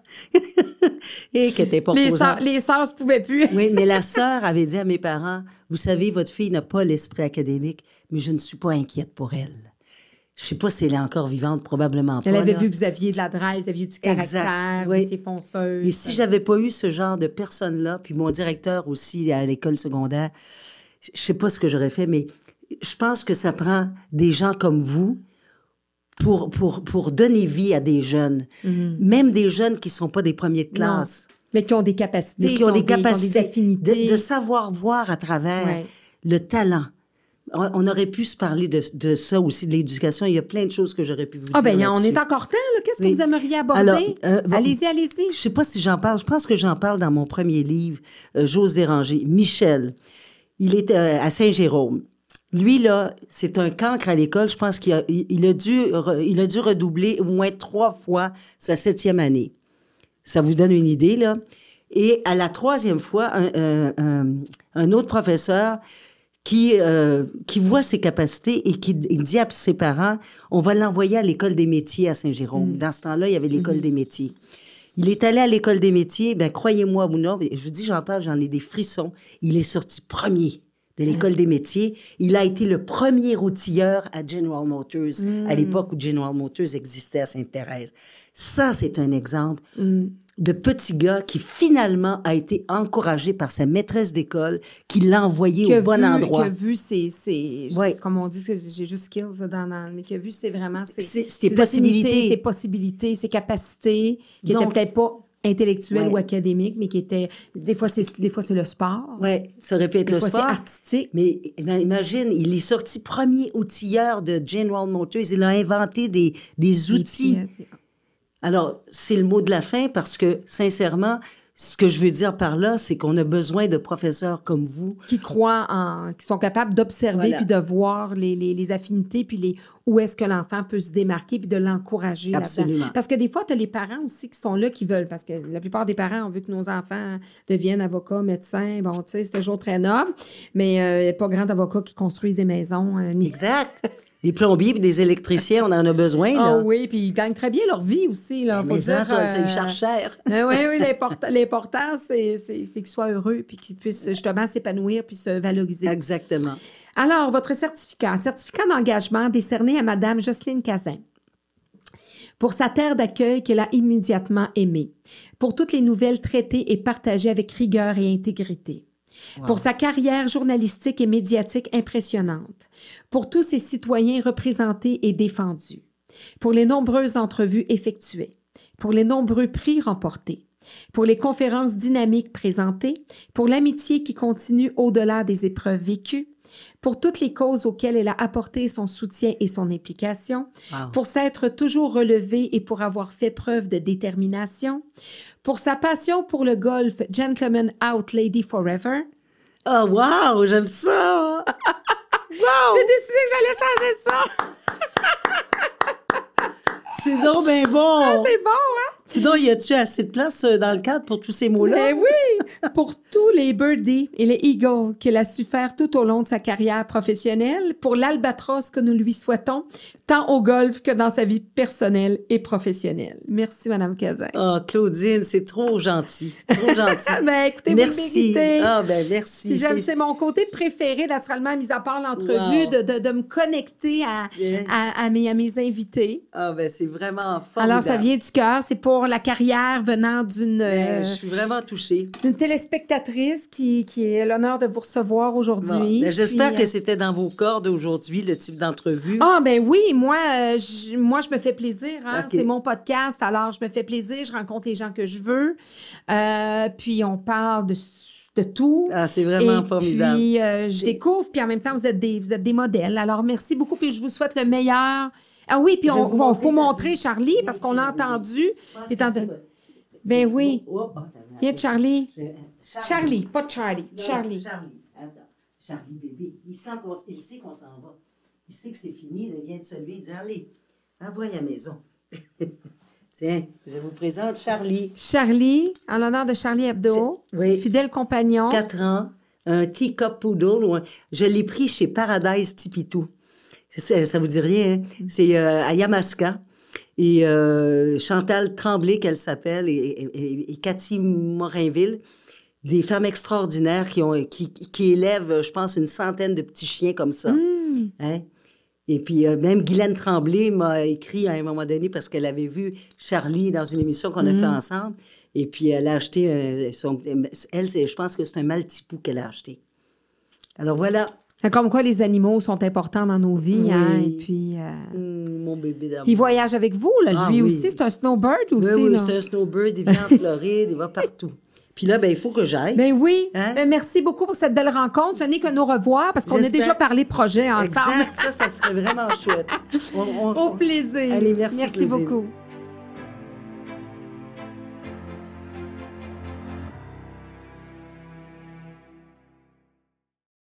et qui n'étaient pas les, sœurs, les sœurs se pouvaient plus. Oui, mais la sœur avait dit à mes parents, vous savez, votre fille n'a pas l'esprit académique, mais je ne suis pas inquiète pour elle. Je sais pas si elle est encore vivante, probablement pas. Elle avait là. vu que vous aviez de la drive, vous aviez du caractère, oui. fonceuse. Et si j'avais pas eu ce genre de personnes-là, puis mon directeur aussi à l'école secondaire, je sais pas ce que j'aurais fait, mais je pense que ça prend des gens comme vous pour, pour, pour donner vie à des jeunes, même des jeunes qui sont pas des premiers de Mhm. Non. classe, Mais qui ont des capacités, mais qui ont des qui ont capacités, des affinités. de, de savoir voir à travers Ouais. le talent. On, on aurait pu se parler de, de ça aussi, de l'éducation. Il y a plein de choses que j'aurais pu vous Ah, dire. ben, on là-dessus. est encore temps. Qu'est-ce que vous aimeriez aborder? Euh, bon, allez-y, allez-y. Je sais pas si j'en parle. Je pense que j'en parle dans mon premier livre, euh, J'ose déranger. Michel, il est euh, à Saint-Jérôme. Lui, là, c'est un cancre à l'école. Je pense qu'il a, il, il a, dû, il a dû redoubler au moins trois fois sa septième année. Ça vous donne une idée, là. Et à la troisième fois, un, un- un- un autre professeur qui, euh, qui voit ses capacités et qui il dit à ses parents, on va l'envoyer à l'école des métiers à Saint-Jérôme. Dans ce temps-là, il y avait l'école des métiers. Il est allé à l'école des métiers, ben croyez-moi ou non, je vous dis, j'en parle, j'en ai des frissons. Il est sorti premier de l'école des métiers. Il a été le premier outilleur à General Motors, à l'époque où General Motors existait à Sainte-Thérèse. Ça, c'est un exemple de petit gars qui finalement a été encouragé par sa maîtresse d'école, qui l'a envoyé au bon vu- endroit. Qui a vu ses, ses- Ouais. comme on dit, j'ai juste skills dans, dans- mais qui a vu c'est vraiment ses, ses ses possibilités. ses possibilités, ses capacités, qui Donc- étaient peut-être pas intellectuelles Ouais. ou académiques, mais qui étaient des fois c'est des fois c'est le sport, Ouais, ça aurait pu être des le fois sport. artistique. Mais ima- imagine, il est sorti premier outilleur de General Motors. Il a inventé des, des outils. Alors, c'est le mot de la fin parce que, sincèrement, ce que je veux dire par là, c'est qu'on a besoin de professeurs comme vous. qui croient en, qui sont capables d'observer Voilà. puis de voir les, les, les affinités puis les où est-ce que l'enfant peut se démarquer puis de l'encourager là-dedans. Absolument. Parce que des fois, tu as les parents aussi qui sont là qui veulent parce que la plupart des parents ont vu que nos enfants deviennent avocats, médecins, bon, tu sais, c'est toujours très noble, mais euh, il n'y a pas grand avocat qui construisent des maisons euh, ni Exact. des plombiers et des électriciens, on en a besoin. Ah oui, puis ils gagnent très bien leur vie aussi. Là, Mais ça, ça euh, lui charge cher. oui, oui, l'important, c'est, qu'ils soient heureux puis qu'ils puissent justement s'épanouir puis se valoriser. Exactement. Alors, votre certificat, certificat d'engagement décerné à Madame Jocelyne Cazin pour sa terre d'accueil qu'elle a immédiatement aimée, pour toutes les nouvelles traitées et partagées avec rigueur et intégrité, pour sa carrière journalistique et médiatique impressionnante, pour tous ses citoyens représentés et défendus, pour les nombreuses entrevues effectuées, pour les nombreux prix remportés, pour les conférences dynamiques présentées, pour l'amitié qui continue au-delà des épreuves vécues, pour toutes les causes auxquelles elle a apporté son soutien et son implication, Wow. pour s'être toujours relevée et pour avoir fait preuve de détermination, pour sa passion pour le golf Gentleman Out Lady Forever. Oh, wow, j'aime ça! wow! J'ai décidé que j'allais changer ça. C'est donc bien bon! C'est bon, hein? Donc, y a-tu assez de place euh, dans le cadre pour tous ces mots-là? Mais oui! Pour tous les birdies et les eagles qu'elle a su faire tout au long de sa carrière professionnelle, pour l'albatros que nous lui souhaitons, tant au golf que dans sa vie personnelle et professionnelle. Merci, Madame Cazin. Oh, Claudine, c'est trop gentil. Trop gentil. Ah, ben, écoutez, merci. vous le méritez. Ah, ben, merci. C'est- mon côté préféré, naturellement, mis à part l'entrevue, Wow. de, de, de me connecter à, à, à mes, à mes invités. Ah, ben, c'est vraiment formidable. Alors, ça vient du cœur. C'est pour la carrière venant d'une Ben, euh, je suis vraiment touchée. d'une téléspectatrice qui, qui a l'honneur de vous recevoir aujourd'hui. ben, J'espère que euh, c'était dans vos cordes aujourd'hui, le type d'entrevue. Ah, ben oui, moi, euh, je, moi, je me fais plaisir. hein. C'est mon podcast, alors je me fais plaisir. Je rencontre les gens que je veux. Euh, puis, on parle de, de tout. Ah, c'est vraiment Et formidable. puis, euh, je découvre, puis en même temps, vous êtes, des, vous êtes des modèles. Alors, merci beaucoup, puis je vous souhaite le meilleur. Ah oui, puis on, on- montrer faut Charlie. montrer Charlie, parce qu'on l'a entendu. de- Ben oui. Oh, oh, ça m'a- Viens, Charlie. Je- Charlie, pas Charlie. Non, Charlie. Charlie. Attends. Charlie, bébé. Il, sent qu'on, il sait qu'on s'en va. Il sait que c'est fini. Il vient de se lever. Il dit Allez, envoie à la maison. Tiens, je vous présente Charlie. Charlie, en l'honneur de Charlie Hebdo, Oui. fidèle compagnon. 4 ans, un teacup poodle. Je l'ai pris chez Paradise Tipitou. Ça, vous dit rien, hein? C'est euh, à Yamaska. Et euh, Chantal Tremblay, qu'elle s'appelle, et, et- et- et Cathy Morinville, des femmes extraordinaires qui, ont, qui, qui élèvent, je pense, une centaine de petits chiens comme ça. Hmm. Hein? Et puis, euh, même Guylaine Tremblay m'a écrit à un moment donné parce qu'elle avait vu Charlie dans une émission qu'on a Hmm. fait ensemble. Et puis, elle a acheté, un- son, elle, je pense que c'est un maltipou qu'elle a acheté. Alors voilà, Comme quoi les animaux sont importants dans nos vies. Oui. hein, et puis, euh, Hum, mon bébé d'amour. il voyage avec vous, là, Ah lui oui. aussi. C'est un snowbird aussi. Oui, oui, c'est un snowbird, il vient en Floride, il va partout. Puis là, ben, il faut que j'aille. Ben oui. Hein? Ben merci beaucoup pour cette belle rencontre. Ce n'est que nos revoirs parce qu'on a déjà parlé projet ensemble. exact, ça, ça serait vraiment chouette. On- on- Au plaisir. Allez, merci, Merci Claudine. beaucoup.